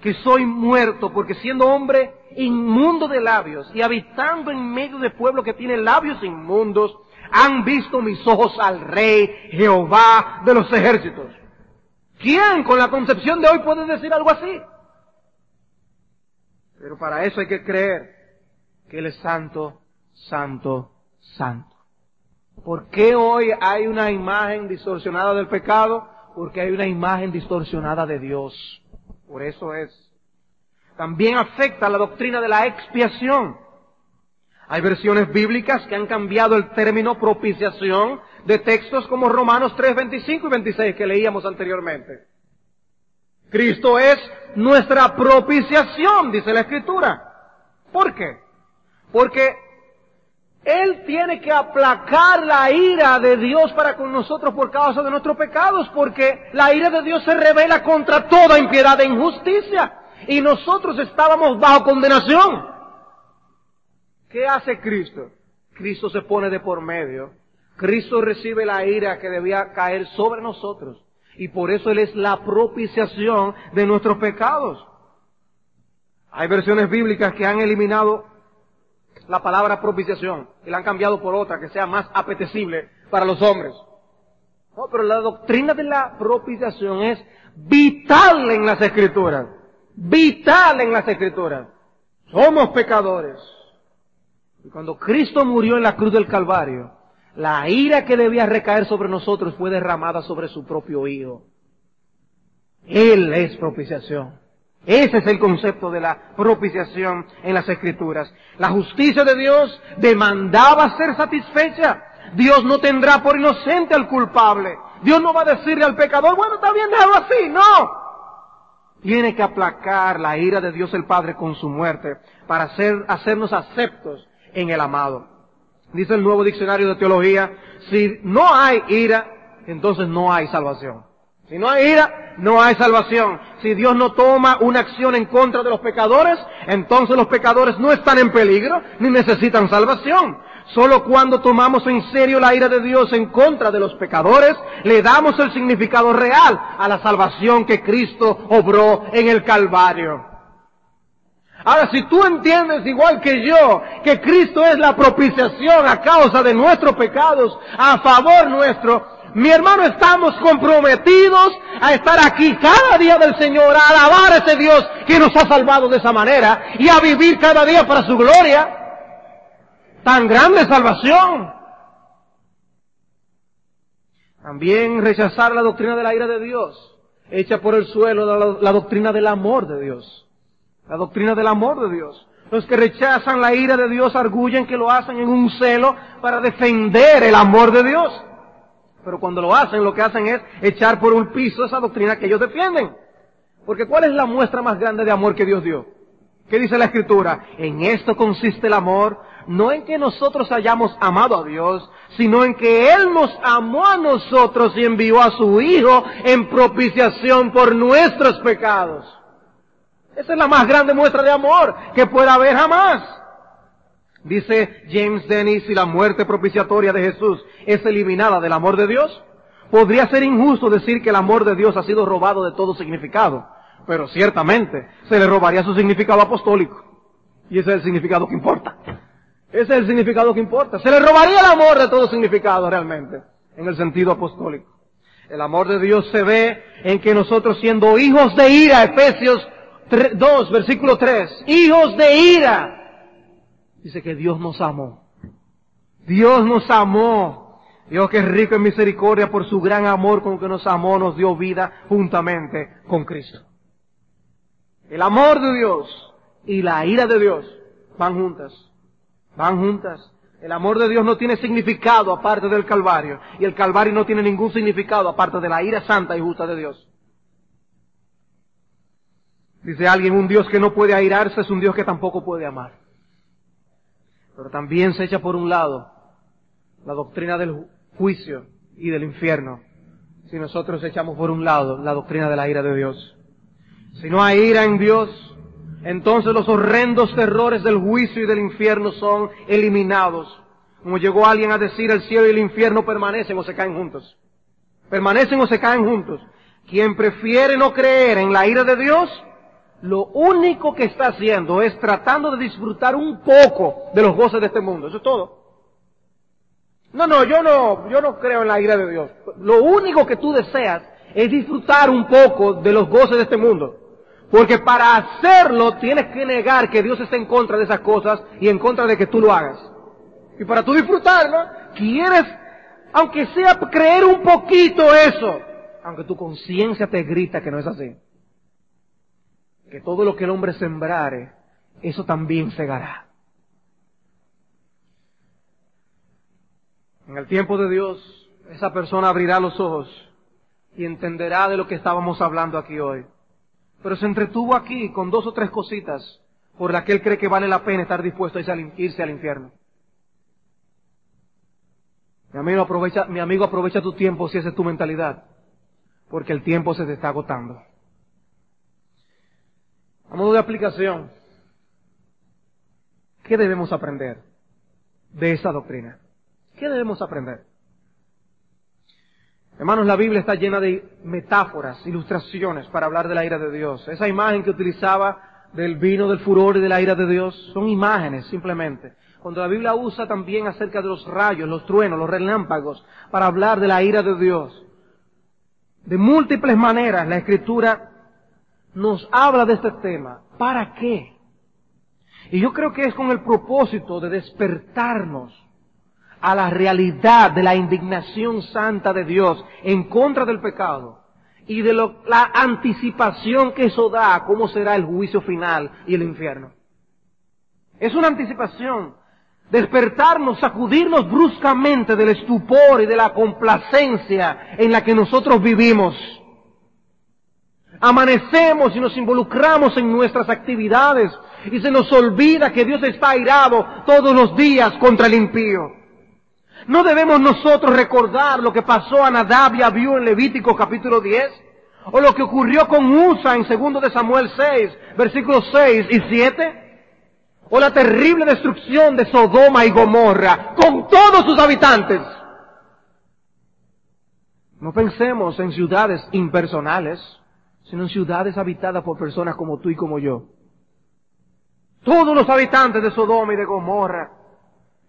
que soy muerto, porque siendo hombre inmundo de labios y habitando en medio de pueblo que tiene labios inmundos, han visto mis ojos al Rey Jehová de los ejércitos. ¿Quién con la concepción de hoy puede decir algo así? Pero para eso hay que creer que Él es santo, santo, santo. ¿Por qué hoy hay una imagen distorsionada del pecado? Porque hay una imagen distorsionada de Dios. Por eso es. También afecta la doctrina de la expiación. Hay versiones bíblicas que han cambiado el término propiciación de textos como Romanos 3, 25 y 26 que leíamos anteriormente. Cristo es nuestra propiciación, dice la Escritura. ¿Por qué? Porque Él tiene que aplacar la ira de Dios para con nosotros por causa de nuestros pecados, porque la ira de Dios se revela contra toda impiedad e injusticia. Y nosotros estábamos bajo condenación. ¿Qué hace Cristo? Cristo se pone de por medio. Cristo recibe la ira que debía caer sobre nosotros. Y por eso Él es la propiciación de nuestros pecados. Hay versiones bíblicas que han eliminado la palabra propiciación y la han cambiado por otra que sea más apetecible para los hombres. No, pero la doctrina de la propiciación es vital en las escrituras. Vital en las escrituras. Somos pecadores. Y cuando Cristo murió en la cruz del Calvario, la ira que debía recaer sobre nosotros fue derramada sobre su propio Hijo. Él es propiciación. Ese es el concepto de la propiciación en las Escrituras. La justicia de Dios demandaba ser satisfecha. Dios no tendrá por inocente al culpable. Dios no va a decirle al pecador, bueno, está bien, déjalo así. No. Tiene que aplacar la ira de Dios el Padre con su muerte para hacer, hacernos aceptos en el amado. Dice el nuevo diccionario de teología, si no hay ira, entonces no hay salvación. Si no hay ira, no hay salvación. Si Dios no toma una acción en contra de los pecadores, entonces los pecadores no están en peligro ni necesitan salvación. Solo cuando tomamos en serio la ira de Dios en contra de los pecadores, le damos el significado real a la salvación que Cristo obró en el Calvario. Ahora, si tú entiendes igual que yo que Cristo es la propiciación a causa de nuestros pecados, a favor nuestro, mi hermano, estamos comprometidos a estar aquí cada día del Señor, a alabar a ese Dios que nos ha salvado de esa manera y a vivir cada día para su gloria. Tan grande salvación. También rechazar la doctrina de la ira de Dios, hecha por el suelo la, la doctrina del amor de Dios. La doctrina del amor de Dios. Los que rechazan la ira de Dios arguyen que lo hacen en un celo para defender el amor de Dios. Pero cuando lo hacen, lo que hacen es echar por un piso esa doctrina que ellos defienden. Porque ¿cuál es la muestra más grande de amor que Dios dio? ¿Qué dice la Escritura? En esto consiste el amor, no en que nosotros hayamos amado a Dios, sino en que Él nos amó a nosotros y envió a su Hijo en propiciación por nuestros pecados. Esa es la más grande muestra de amor que pueda haber jamás. Dice James Dennis, si la muerte propiciatoria de Jesús es eliminada del amor de Dios, podría ser injusto decir que el amor de Dios ha sido robado de todo significado. Pero ciertamente se le robaría su significado apostólico. Y ese es el significado que importa. Ese es el significado que importa. Se le robaría el amor de todo significado realmente, en el sentido apostólico. El amor de Dios se ve en que nosotros siendo hijos de ira, Efesios 2, versículo 3, hijos de ira. Dice que Dios nos amó. Dios nos amó. Dios que es rico en misericordia por su gran amor con que nos amó, nos dio vida juntamente con Cristo. El amor de Dios y la ira de Dios van juntas. Van juntas. El amor de Dios no tiene significado aparte del Calvario. Y el Calvario no tiene ningún significado aparte de la ira santa y justa de Dios. Dice alguien, un Dios que no puede airarse es un Dios que tampoco puede amar. Pero también se echa por un lado la doctrina del juicio y del infierno, si nosotros echamos por un lado la doctrina de la ira de Dios. Si no hay ira en Dios, entonces los horrendos terrores del juicio y del infierno son eliminados. Como llegó alguien a decir, el cielo y el infierno permanecen o se caen juntos. Permanecen o se caen juntos. Quien prefiere no creer en la ira de Dios, lo único que está haciendo es tratando de disfrutar un poco de los goces de este mundo. Eso es todo. No, no, yo no, yo no creo en la ira de Dios. Lo único que tú deseas es disfrutar un poco de los goces de este mundo. Porque para hacerlo tienes que negar que Dios está en contra de esas cosas y en contra de que tú lo hagas. Y para tú disfrutarlo, quieres, aunque sea creer un poquito eso, aunque tu conciencia te grita que no es así. Que todo lo que el hombre sembrare, eso también segará. En el tiempo de Dios, esa persona abrirá los ojos y entenderá de lo que estábamos hablando aquí hoy. Pero se entretuvo aquí con dos o tres cositas por las que él cree que vale la pena estar dispuesto a irse al infierno. Mi amigo, aprovecha, mi amigo, aprovecha tu tiempo si esa es tu mentalidad, porque el tiempo se te está agotando. A modo de aplicación, ¿qué debemos aprender de esa doctrina? ¿Qué debemos aprender? Hermanos, la Biblia está llena de metáforas, ilustraciones para hablar de la ira de Dios. Esa imagen que utilizaba del vino, del furor y de la ira de Dios son imágenes simplemente. Cuando la Biblia usa también acerca de los rayos, los truenos, los relámpagos, para hablar de la ira de Dios. De múltiples maneras la Escritura nos habla de este tema. ¿Para qué? Y yo creo que es con el propósito de despertarnos a la realidad de la indignación santa de Dios en contra del pecado y de la anticipación que eso da cómo será el juicio final y el infierno. Es una anticipación. Despertarnos, sacudirnos bruscamente del estupor y de la complacencia en la que nosotros vivimos. Amanecemos y nos involucramos en nuestras actividades y se nos olvida que Dios está airado todos los días contra el impío. ¿No debemos nosotros recordar lo que pasó a Nadab y Abiú en Levítico capítulo 10? ¿O lo que ocurrió con Usa en 2 de Samuel 6, versículos 6 y 7? ¿O la terrible destrucción de Sodoma y Gomorra con todos sus habitantes? No pensemos en ciudades impersonales, sino en ciudades habitadas por personas como tú y como yo. Todos los habitantes de Sodoma y de Gomorra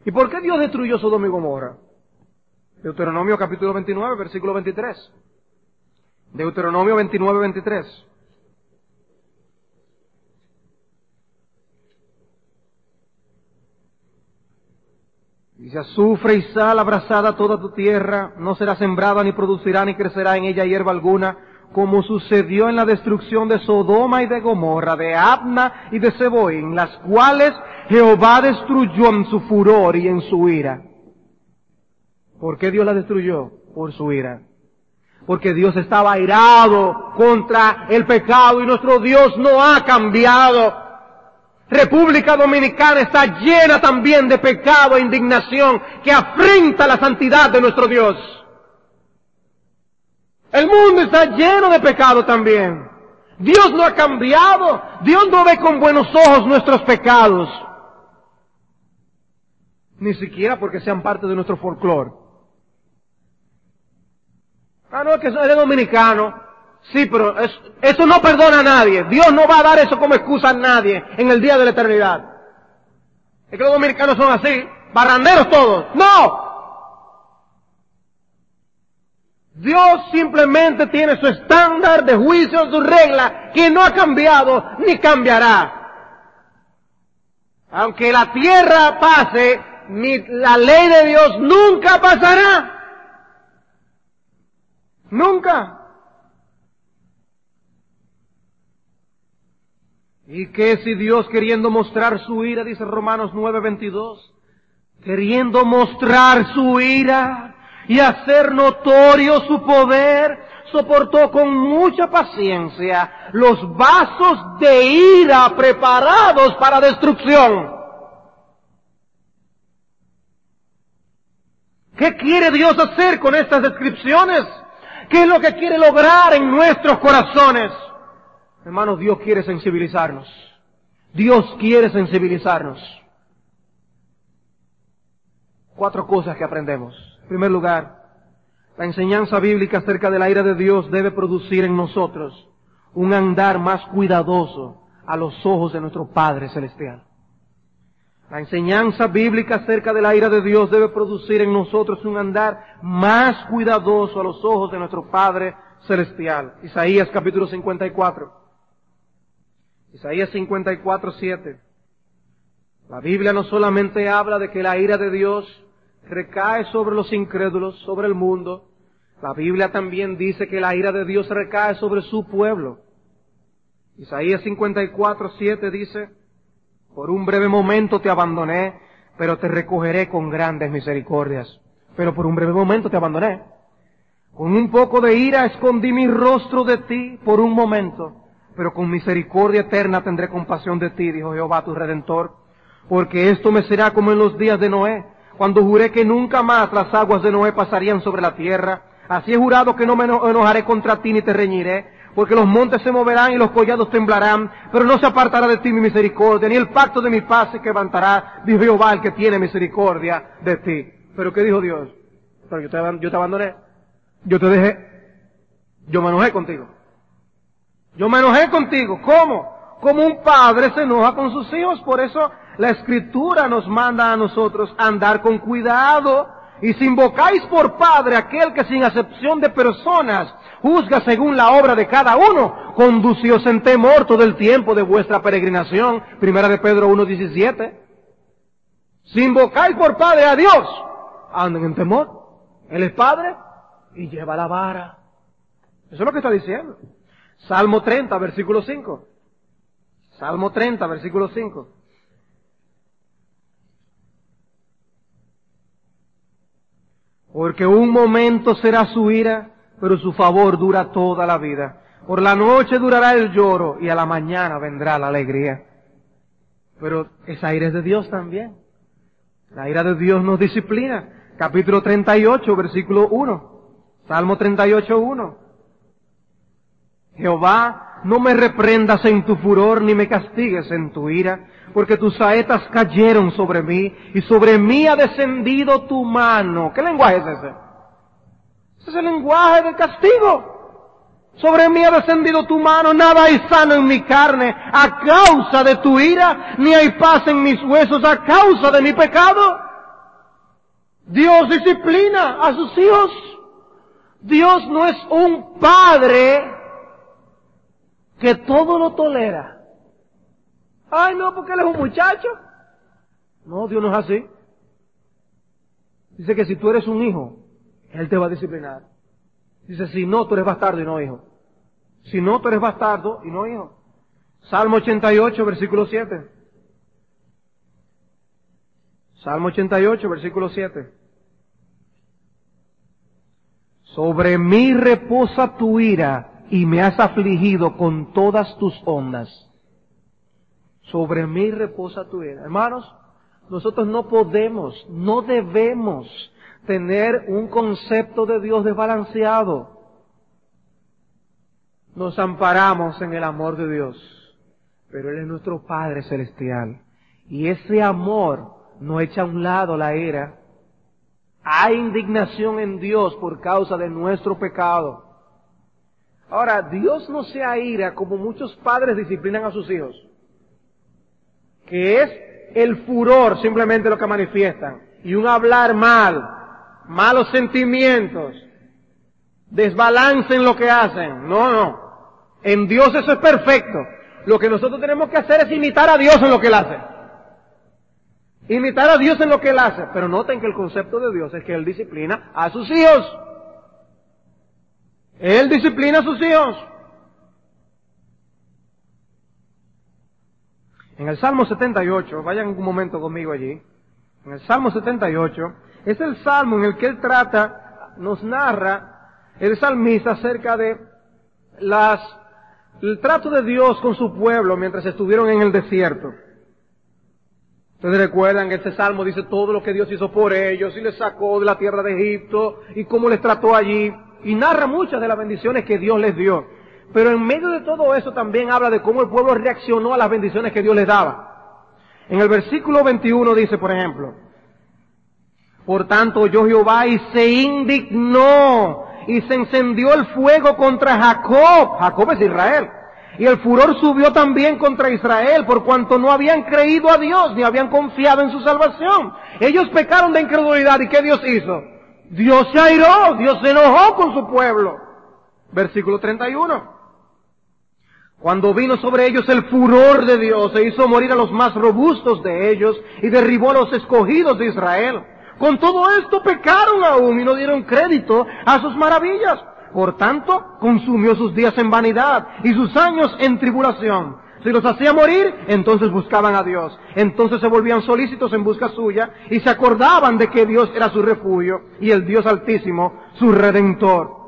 ¿Y por qué Dios destruyó Sodoma y Gomorra? Deuteronomio capítulo 29, versículo 23. Deuteronomio 29, 23. Dice, azufre y sal abrazada toda tu tierra, no será sembrada ni producirá ni crecerá en ella hierba alguna, como sucedió en la destrucción de Sodoma y de Gomorra, de Abna y de Seboín, las cuales Jehová destruyó en su furor y en su ira. ¿Por qué Dios la destruyó? Por su ira. Porque Dios estaba airado contra el pecado y nuestro Dios no ha cambiado. República Dominicana está llena también de pecado e indignación que afrenta la santidad de nuestro Dios. El mundo está lleno de pecado también. Dios no ha cambiado. Dios no ve con buenos ojos nuestros pecados. Ni siquiera porque sean parte de nuestro folclore. Ah, no, es que eres dominicano. Sí, pero eso no perdona a nadie. Dios no va a dar eso como excusa a nadie en el día de la eternidad. Es que los dominicanos son así, barranderos todos. ¡No! Dios simplemente tiene su estándar de juicio, su regla, que no ha cambiado ni cambiará. Aunque la tierra pase, la ley de Dios nunca pasará. Nunca. ¿Y qué si Dios queriendo mostrar su ira, dice Romanos 9:22, queriendo mostrar su ira, y hacer notorio su poder, soportó con mucha paciencia los vasos de ira preparados para destrucción. ¿Qué quiere Dios hacer con estas descripciones? ¿Qué es lo que quiere lograr en nuestros corazones? Hermanos, Dios quiere sensibilizarnos. Dios quiere sensibilizarnos. Cuatro cosas que aprendemos. Primer lugar, la enseñanza bíblica acerca de la ira de Dios debe producir en nosotros un andar más cuidadoso a los ojos de nuestro Padre Celestial. La enseñanza bíblica acerca de la ira de Dios debe producir en nosotros un andar más cuidadoso a los ojos de nuestro Padre Celestial. Isaías capítulo 54. Isaías 54, 7. La Biblia no solamente habla de que la ira de Dios recae sobre los incrédulos, sobre el mundo, la Biblia también dice que la ira de Dios recae sobre su pueblo. Isaías 54, 7 dice, por un breve momento te abandoné, pero te recogeré con grandes misericordias. Pero por un breve momento te abandoné. Con un poco de ira escondí mi rostro de ti por un momento, pero con misericordia eterna tendré compasión de ti, dijo Jehová tu redentor, porque esto me será como en los días de Noé, cuando juré que nunca más las aguas de Noé pasarían sobre la tierra. Así he jurado que no me enojaré contra ti ni te reñiré, porque los montes se moverán y los collados temblarán, pero no se apartará de ti mi misericordia, ni el pacto de mi paz se quebrantará, dijo Jehová el que tiene misericordia de ti. Pero ¿qué dijo Dios? Pero yo te, yo te abandoné, yo te dejé, yo me enojé contigo. Yo me enojé contigo. ¿Cómo? Como un padre se enoja con sus hijos. Por eso la escritura nos manda a nosotros andar con cuidado. Y si invocáis por Padre aquel que sin acepción de personas juzga según la obra de cada uno, conducíos en temor todo el tiempo de vuestra peregrinación. Primera de Pedro 1.17. Si invocáis por Padre a Dios, anden en temor. Él es Padre y lleva la vara. Eso es lo que está diciendo. Salmo 30, versículo 5. Salmo 30, versículo 5. Porque un momento será su ira, pero su favor dura toda la vida. Por la noche durará el lloro y a la mañana vendrá la alegría. Pero esa ira es de Dios también. La ira de Dios nos disciplina. Capítulo 38, versículo 1. Salmo 38, 1. Jehová, no me reprendas en tu furor ni me castigues en tu ira, porque tus saetas cayeron sobre mí y sobre mí ha descendido tu mano. ¿Qué lenguaje es ese? Ese es el lenguaje del castigo. Sobre mí ha descendido tu mano, nada hay sano en mi carne a causa de tu ira, ni hay paz en mis huesos a causa de mi pecado. Dios disciplina a sus hijos. Dios no es un padre que todo lo tolera. Ay, no, porque él es un muchacho. No, Dios no es así. Dice que si tú eres un hijo, Él te va a disciplinar. Dice, si no, tú eres bastardo y no hijo. Si no, tú eres bastardo y no hijo. Salmo 88, versículo 7. Salmo 88, versículo 7. Sobre mí reposa tu ira y me has afligido con todas tus ondas. Sobre mí reposa tu ira. Hermanos, nosotros no podemos, no debemos tener un concepto de Dios desbalanceado. Nos amparamos en el amor de Dios, pero Él es nuestro Padre Celestial. Y ese amor no echa a un lado la ira. Hay indignación en Dios por causa de nuestro pecado. Ahora, Dios no se aira como muchos padres disciplinan a sus hijos, que es el furor simplemente lo que manifiestan, y un hablar mal, malos sentimientos, desbalance en lo que hacen. No, no. En Dios eso es perfecto. Lo que nosotros tenemos que hacer es imitar a Dios en lo que Él hace. Imitar a Dios en lo que Él hace. Pero noten que el concepto de Dios es que Él disciplina a sus hijos. Él disciplina a sus hijos. En el Salmo 78, vayan un momento conmigo allí. En el Salmo 78, es el salmo en el que él trata, nos narra el salmista acerca de las, el trato de Dios con su pueblo mientras estuvieron en el desierto. Ustedes recuerdan que este salmo dice todo lo que Dios hizo por ellos y les sacó de la tierra de Egipto y cómo les trató allí y narra muchas de las bendiciones que Dios les dio. Pero en medio de todo eso también habla de cómo el pueblo reaccionó a las bendiciones que Dios les daba. En el versículo 21 dice, por ejemplo, por tanto oyó Jehová y se indignó y se encendió el fuego contra Jacob. Jacob es Israel. Y el furor subió también contra Israel por cuanto no habían creído a Dios ni habían confiado en su salvación. Ellos pecaron de incredulidad y ¿qué Dios hizo? Dios se airó, Dios se enojó con su pueblo. Versículo 31. Cuando vino sobre ellos el furor de Dios, se hizo morir a los más robustos de ellos y derribó a los escogidos de Israel. Con todo esto pecaron aún y no dieron crédito a sus maravillas. Por tanto, consumió sus días en vanidad y sus años en tribulación. Si los hacía morir, entonces buscaban a Dios. Entonces se volvían solícitos en busca suya y se acordaban de que Dios era su refugio y el Dios altísimo su redentor.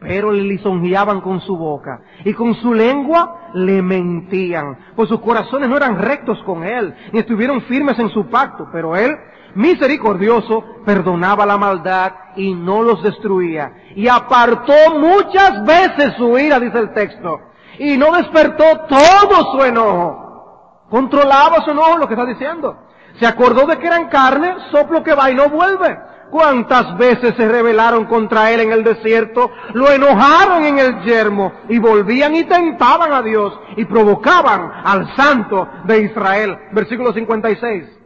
Pero le lisonjeaban con su boca y con su lengua le mentían, pues sus corazones no eran rectos con él, ni estuvieron firmes en su pacto, pero él misericordioso, perdonaba la maldad y no los destruía. Y apartó muchas veces su ira, dice el texto, y no despertó todo su enojo. Controlaba su enojo, lo que está diciendo. Se acordó de que eran carne, soplo que va y no vuelve. ¿Cuántas veces se rebelaron contra él en el desierto? Lo enojaron en el yermo y volvían y tentaban a Dios y provocaban al santo de Israel. Versículo 56.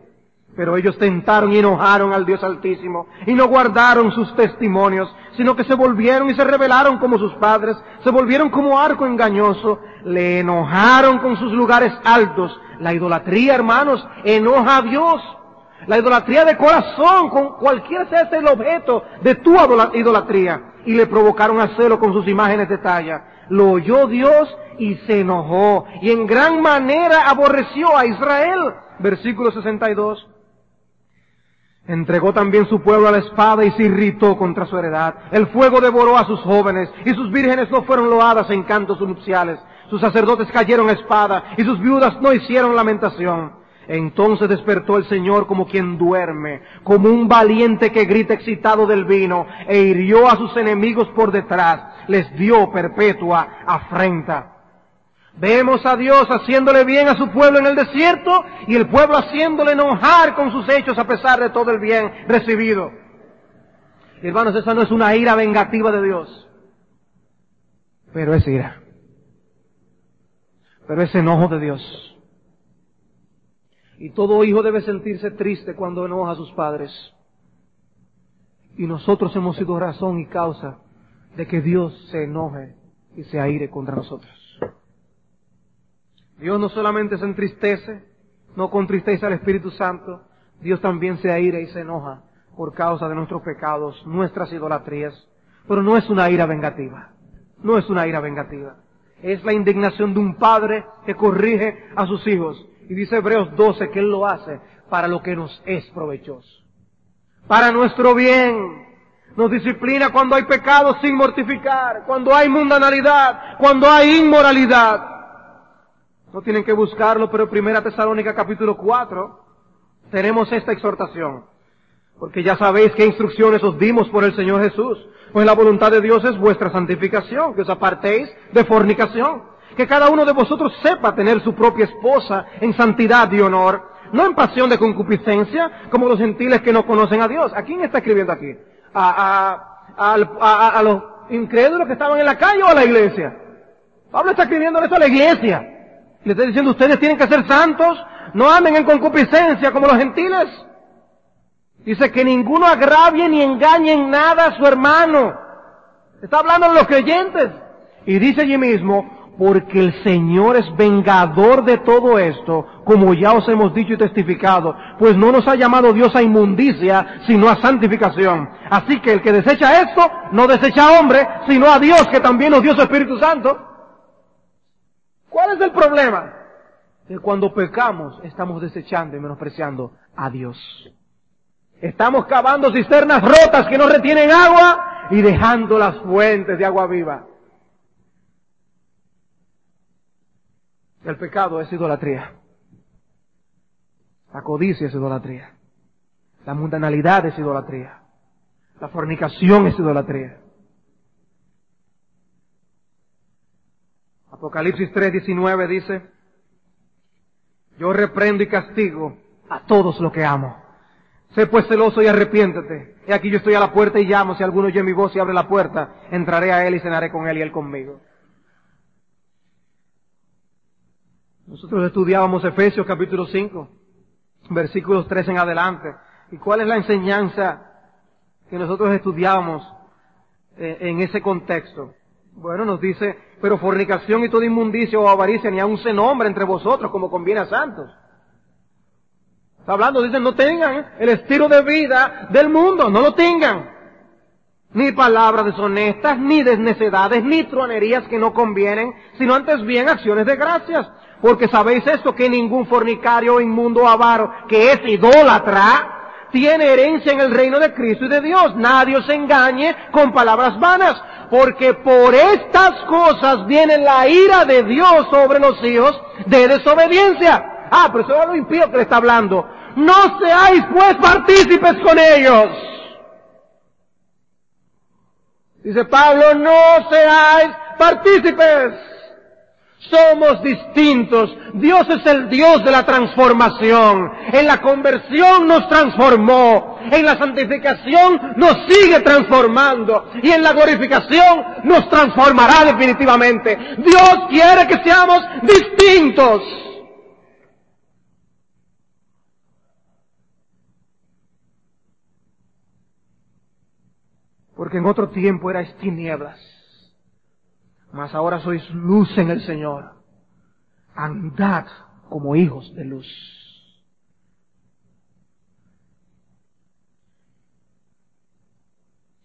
Pero ellos tentaron y enojaron al Dios Altísimo y no guardaron sus testimonios, sino que se volvieron y se rebelaron como sus padres, se volvieron como arco engañoso, le enojaron con sus lugares altos. La idolatría, hermanos, enoja a Dios. La idolatría de corazón, con cualquiera sea este el objeto de tu idolatría. Y le provocaron a celo con sus imágenes de talla. Lo oyó Dios y se enojó. Y en gran manera aborreció a Israel. Versículo 62. Entregó también su pueblo a la espada y se irritó contra su heredad. El fuego devoró a sus jóvenes y sus vírgenes no fueron loadas en cantos nupciales. Sus sacerdotes cayeron a espada y sus viudas no hicieron lamentación. Entonces despertó el Señor como quien duerme, como un valiente que grita excitado del vino, e hirió a sus enemigos por detrás, les dio perpetua afrenta. Vemos a Dios haciéndole bien a su pueblo en el desierto y el pueblo haciéndole enojar con sus hechos a pesar de todo el bien recibido. Hermanos, esa no es una ira vengativa de Dios, pero es ira. Pero es enojo de Dios. Y todo hijo debe sentirse triste cuando enoja a sus padres. Y nosotros hemos sido razón y causa de que Dios se enoje y se aire contra nosotros. Dios no solamente se entristece, no contristece al Espíritu Santo, Dios también se aira y se enoja por causa de nuestros pecados, nuestras idolatrías. Pero no es una ira vengativa, no es una ira vengativa. Es la indignación de un padre que corrige a sus hijos. Y dice Hebreos 12 que Él lo hace para lo que nos es provechoso. Para nuestro bien. Nos disciplina cuando hay pecado sin mortificar, cuando hay mundanalidad, cuando hay inmoralidad. No tienen que buscarlo, pero Primera Tesalónica capítulo 4 tenemos esta exhortación. Porque ya sabéis qué instrucciones os dimos por el Señor Jesús. Pues la voluntad de Dios es vuestra santificación, que os apartéis de fornicación. Que cada uno de vosotros sepa tener su propia esposa en santidad y honor, no en pasión de concupiscencia, como los gentiles que no conocen a Dios. ¿A quién está escribiendo aquí? ¿A, a, los incrédulos que estaban en la calle o a la iglesia? Pablo está escribiendo eso a la iglesia. Le está diciendo, ustedes tienen que ser santos, no anden en concupiscencia como los gentiles. Dice que ninguno agravie ni engañe en nada a su hermano. Está hablando de los creyentes. Y dice allí mismo, porque el Señor es vengador de todo esto, como ya os hemos dicho y testificado, pues no nos ha llamado Dios a inmundicia, sino a santificación. Así que el que desecha esto, no desecha a hombre, sino a Dios, que también nos dio su Espíritu Santo. ¿Cuál es el problema? Que cuando pecamos estamos desechando y menospreciando a Dios. Estamos cavando cisternas rotas que no retienen agua y dejando las fuentes de agua viva. El pecado es idolatría. La codicia es idolatría. La mundanalidad es idolatría. La fornicación es idolatría. Apocalipsis 3:19 dice, yo reprendo y castigo a todos los que amo. Sé pues celoso y arrepiéntete. Y aquí yo estoy a la puerta y llamo. Si alguno oye mi voz y abre la puerta, entraré a él y cenaré con él y él conmigo. Nosotros estudiábamos Efesios capítulo 5, versículos 3 en adelante. ¿Y cuál es la enseñanza que nosotros estudiábamos eh, en ese contexto? Bueno, nos dice, pero fornicación y toda inmundicia o avaricia ni aun se nombra entre vosotros como conviene a santos. Está hablando, dice, no tengan el estilo de vida del mundo, no lo tengan. Ni palabras deshonestas, ni desnecedades, ni truanerías que no convienen, sino antes bien acciones de gracias. Porque sabéis esto, que ningún fornicario inmundo avaro, que es idólatra, tiene herencia en el reino de Cristo y de Dios. Nadie os engañe con palabras vanas, porque por estas cosas viene la ira de Dios sobre los hijos de desobediencia. Ah, pero eso es lo impío que le está hablando. No seáis pues partícipes con ellos. Dice Pablo, no seáis partícipes. Somos distintos. Dios es el Dios de la transformación. En la conversión nos transformó. En la santificación nos sigue transformando. Y en la glorificación nos transformará definitivamente. Dios quiere que seamos distintos. Porque en otro tiempo erais tinieblas mas ahora sois luz en el Señor. Andad como hijos de luz.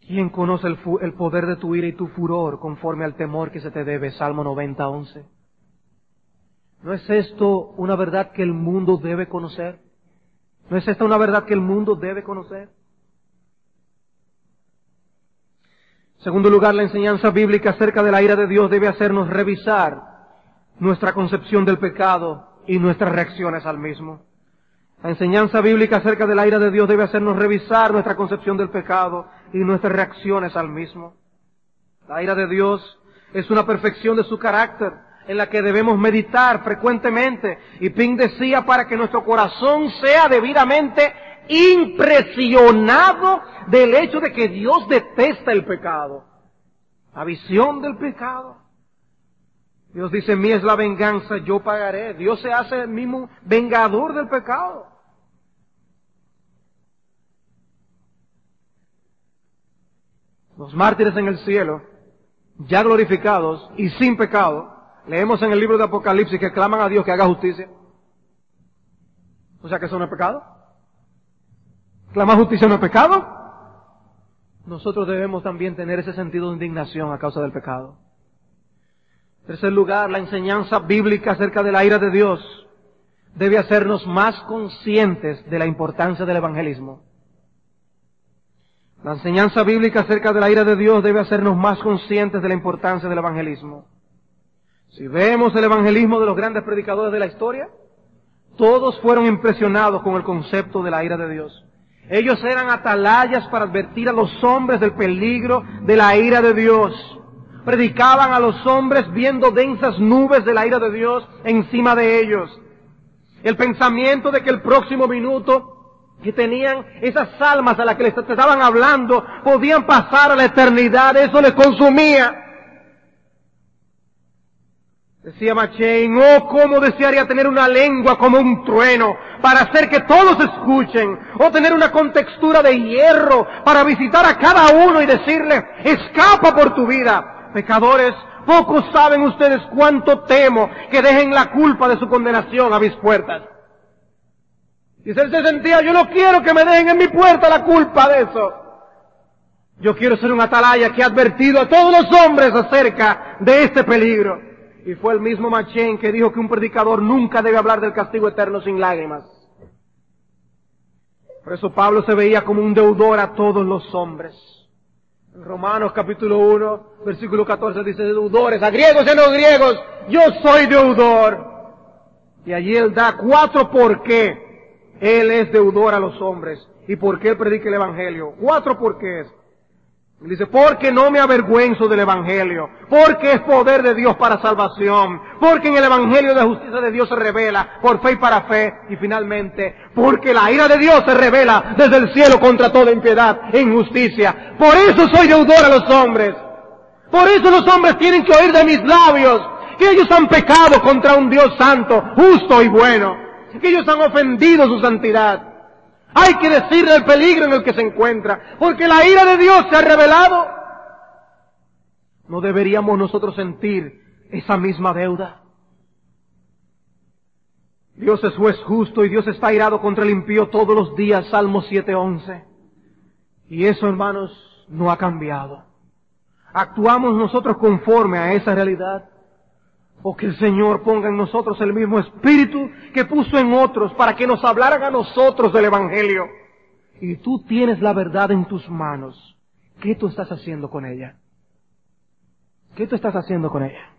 ¿Quién conoce el, el, poder de tu ira y tu furor conforme al temor que se te debe? Salmo 90, 11. ¿No es esto una verdad que el mundo debe conocer? ¿No es esta una verdad que el mundo debe conocer? Segundo lugar, la enseñanza bíblica acerca de la ira de Dios debe hacernos revisar nuestra concepción del pecado y nuestras reacciones al mismo. La enseñanza bíblica acerca de la ira de Dios debe hacernos revisar nuestra concepción del pecado y nuestras reacciones al mismo. La ira de Dios es una perfección de su carácter en la que debemos meditar frecuentemente. Y Ping decía para que nuestro corazón sea debidamente impresionado del hecho de que Dios detesta el pecado. La visión del pecado. Dios dice, mí es la venganza, yo pagaré. Dios se hace el mismo vengador del pecado. Los mártires en el cielo, ya glorificados y sin pecado, leemos en el libro de Apocalipsis que claman a Dios que haga justicia. O sea que eso no es pecado. ¿Clamar justicia no es pecado? Nosotros debemos también tener ese sentido de indignación a causa del pecado. En tercer lugar, la enseñanza bíblica acerca de la ira de Dios debe hacernos más conscientes de la importancia del evangelismo. La enseñanza bíblica acerca de la ira de Dios debe hacernos más conscientes de la importancia del evangelismo. Si vemos el evangelismo de los grandes predicadores de la historia, todos fueron impresionados con el concepto de la ira de Dios. Ellos eran atalayas para advertir a los hombres del peligro de la ira de Dios. Predicaban a los hombres viendo densas nubes de la ira de Dios encima de ellos. El pensamiento de que el próximo minuto que tenían esas almas a las que les estaban hablando podían pasar a la eternidad, eso les consumía. Decía Machain, oh, cómo desearía tener una lengua como un trueno para hacer que todos escuchen, o tener una contextura de hierro para visitar a cada uno y decirle, escapa por tu vida. Pecadores, pocos saben ustedes cuánto temo que dejen la culpa de su condenación a mis puertas. Y él se sentía, yo no quiero que me dejen en mi puerta la culpa de eso. Yo quiero ser un atalaya que ha advertido a todos los hombres acerca de este peligro. Y fue el mismo Machen que dijo que un predicador nunca debe hablar del castigo eterno sin lágrimas. Por eso Pablo se veía como un deudor a todos los hombres. En Romanos capítulo 1, versículo 14 dice deudores, a griegos y a no griegos, yo soy deudor. Y allí él da cuatro por qué Él es deudor a los hombres. ¿Y por qué Él predica el Evangelio? Cuatro porqués. Dice, porque no me avergüenzo del Evangelio, porque es poder de Dios para salvación, porque en el Evangelio de justicia de Dios se revela por fe y para fe, y finalmente, porque la ira de Dios se revela desde el cielo contra toda impiedad e injusticia. Por eso soy deudor a los hombres. Por eso los hombres tienen que oír de mis labios que ellos han pecado contra un Dios santo, justo y bueno, que ellos han ofendido su santidad. Hay que decirle el peligro en el que se encuentra, porque la ira de Dios se ha revelado. ¿No deberíamos nosotros sentir esa misma deuda? Dios es juez justo y Dios está irado contra el impío todos los días, Salmo 7:11. Y eso, hermanos, no ha cambiado. ¿Actuamos nosotros conforme a esa realidad? O que el Señor ponga en nosotros el mismo espíritu que puso en otros para que nos hablaran a nosotros del Evangelio. Y tú tienes la verdad en tus manos. ¿Qué tú estás haciendo con ella? ¿Qué tú estás haciendo con ella?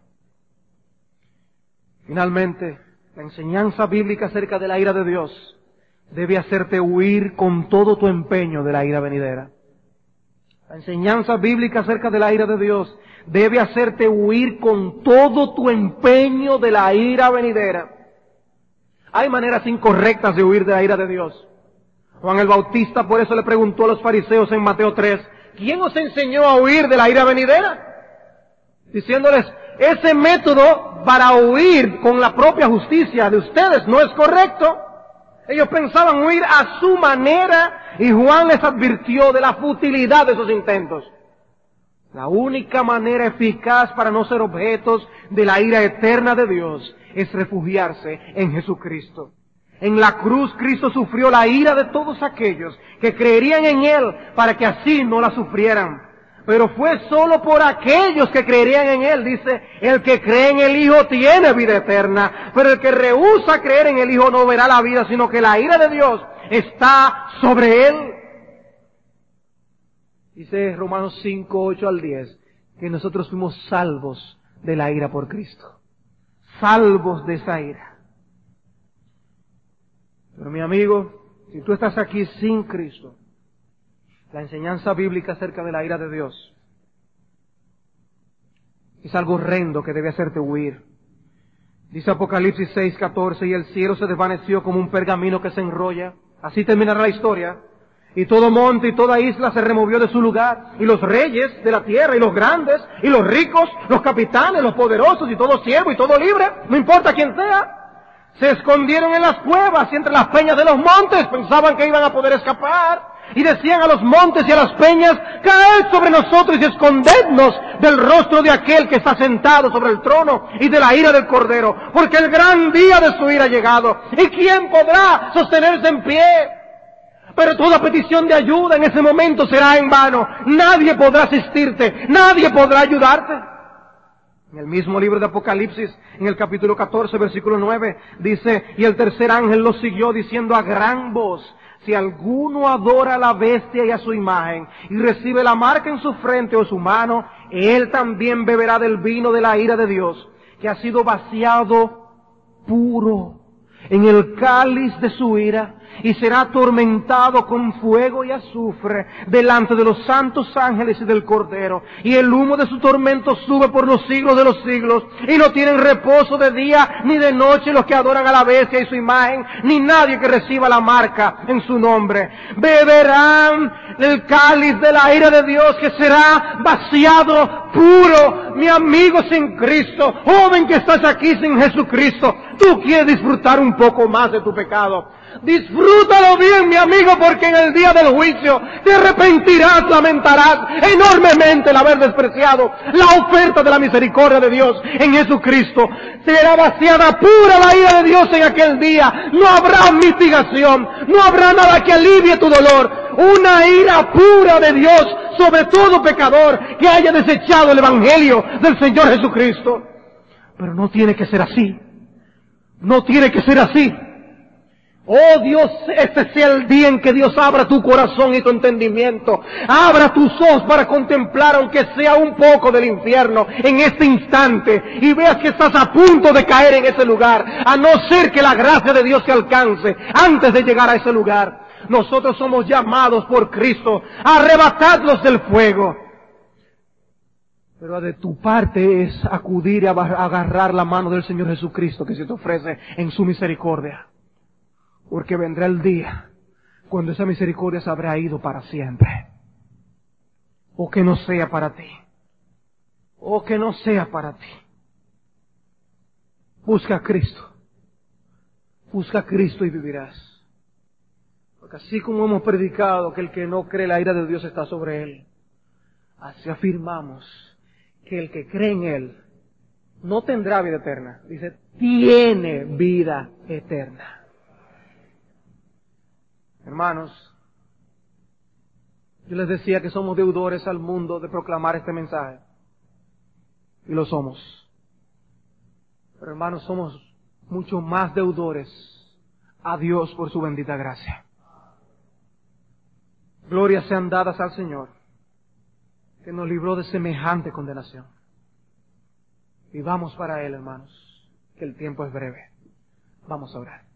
Finalmente, la enseñanza bíblica acerca de la ira de Dios debe hacerte huir con todo tu empeño de la ira venidera. La enseñanza bíblica acerca de la ira de Dios debe hacerte huir con todo tu empeño de la ira venidera. Hay maneras incorrectas de huir de la ira de Dios. Juan el Bautista por eso le preguntó a los fariseos en Mateo 3, ¿quién os enseñó a huir de la ira venidera? Diciéndoles, ese método para huir con la propia justicia de ustedes no es correcto. Ellos pensaban huir a su manera y Juan les advirtió de la futilidad de esos intentos. La única manera eficaz para no ser objetos de la ira eterna de Dios es refugiarse en Jesucristo. En la cruz Cristo sufrió la ira de todos aquellos que creerían en Él para que así no la sufrieran. Pero fue solo por aquellos que creerían en Él. Dice, el que cree en el Hijo tiene vida eterna. Pero el que rehúsa creer en el Hijo no verá la vida, sino que la ira de Dios está sobre Él. Dice Romanos 5, 8 al 10, que nosotros fuimos salvos de la ira por Cristo. Salvos de esa ira. Pero mi amigo, si tú estás aquí sin Cristo, la enseñanza bíblica acerca de la ira de Dios es algo horrendo que debe hacerte huir. Dice Apocalipsis 6, 14, y el cielo se desvaneció como un pergamino que se enrolla. Así terminará la historia. Y todo monte y toda isla se removió de su lugar, y los reyes de la tierra, y los grandes, y los ricos, los capitanes, los poderosos, y todo siervo, y todo libre, no importa quién sea, se escondieron en las cuevas y entre las peñas de los montes, pensaban que iban a poder escapar, y decían a los montes y a las peñas, caed sobre nosotros y escondednos del rostro de aquel que está sentado sobre el trono y de la ira del cordero, porque el gran día de su ira ha llegado, y quién podrá sostenerse en pie. Pero toda petición de ayuda en ese momento será en vano. Nadie podrá asistirte, nadie podrá ayudarte. En el mismo libro de Apocalipsis, en el capítulo 14, versículo 9, dice, y el tercer ángel lo siguió diciendo a gran voz, si alguno adora a la bestia y a su imagen y recibe la marca en su frente o su mano, él también beberá del vino de la ira de Dios, que ha sido vaciado puro en el cáliz de su ira y será atormentado con fuego y azufre delante de los santos ángeles y del Cordero. Y el humo de su tormento sube por los siglos de los siglos y no tienen reposo de día ni de noche los que adoran a la bestia y su imagen, ni nadie que reciba la marca en su nombre. Beberán el cáliz de la ira de Dios que será vaciado puro, mi amigo sin Cristo, joven que estás aquí sin Jesucristo. Tú quieres disfrutar un poco más de tu pecado. Disfrútalo bien, mi amigo, porque en el día del juicio te arrepentirás, lamentarás enormemente el haber despreciado la oferta de la misericordia de Dios en Jesucristo. Será vaciada pura la ira de Dios en aquel día. No habrá mitigación, no habrá nada que alivie tu dolor. Una ira pura de Dios sobre todo pecador que haya desechado el Evangelio del Señor Jesucristo. Pero no tiene que ser así. No tiene que ser así. Oh Dios, este sea el día en que Dios abra tu corazón y tu entendimiento. Abra tus ojos para contemplar, aunque sea un poco del infierno, en este instante. Y veas que estás a punto de caer en ese lugar. A no ser que la gracia de Dios te alcance antes de llegar a ese lugar. Nosotros somos llamados por Cristo a arrebatarlos del fuego. Pero de tu parte es acudir y agarrar la mano del Señor Jesucristo que se te ofrece en su misericordia. Porque vendrá el día cuando esa misericordia se habrá ido para siempre. O que no sea para ti. O que no sea para ti. Busca a Cristo. Busca a Cristo y vivirás. Porque así como hemos predicado que el que no cree la ira de Dios está sobre él, así afirmamos que el que cree en él no tendrá vida eterna. Dice, tiene vida eterna. Hermanos, yo les decía que somos deudores al mundo de proclamar este mensaje. Y lo somos. Pero hermanos, somos mucho más deudores a Dios por su bendita gracia. Glorias sean dadas al Señor, que nos libró de semejante condenación. Y vamos para Él, hermanos, que el tiempo es breve. Vamos a orar.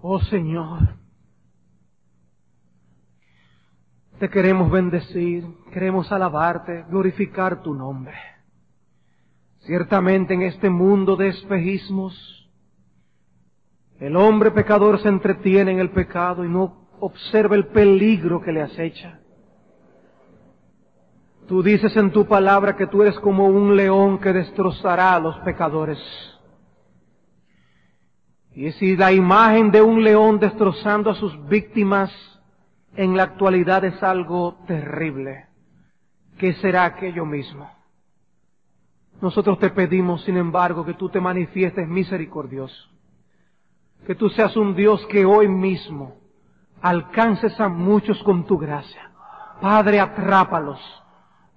Oh Señor, te queremos bendecir, queremos alabarte, glorificar tu nombre. Ciertamente en este mundo de espejismos, el hombre pecador se entretiene en el pecado y no observa el peligro que le acecha. Tú dices en tu palabra que tú eres como un león que destrozará a los pecadores. Y si la imagen de un león destrozando a sus víctimas en la actualidad es algo terrible, ¿qué será aquello mismo? Nosotros te pedimos, sin embargo, que tú te manifiestes misericordioso, que tú seas un Dios que hoy mismo alcances a muchos con tu gracia. Padre, atrápalos.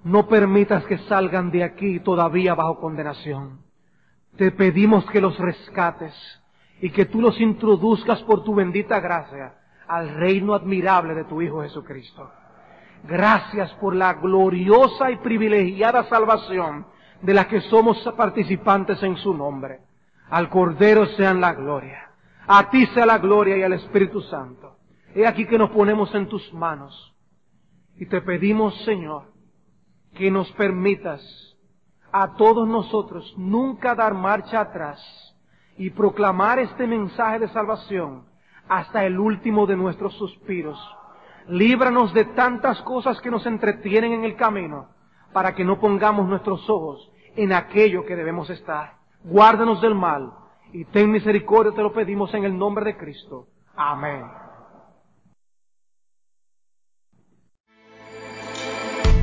No permitas que salgan de aquí todavía bajo condenación. Te pedimos que los rescates y que tú los introduzcas por tu bendita gracia al reino admirable de tu Hijo Jesucristo. Gracias por la gloriosa y privilegiada salvación de la que somos participantes en su nombre. Al Cordero sean la gloria. A ti sea la gloria y al Espíritu Santo. He aquí que nos ponemos en tus manos. Y te pedimos, Señor, que nos permitas a todos nosotros nunca dar marcha atrás y proclamar este mensaje de salvación hasta el último de nuestros suspiros. Líbranos de tantas cosas que nos entretienen en el camino, para que no pongamos nuestros ojos en aquello que debemos estar. Guárdanos del mal y ten misericordia, te lo pedimos en el nombre de Cristo. Amén.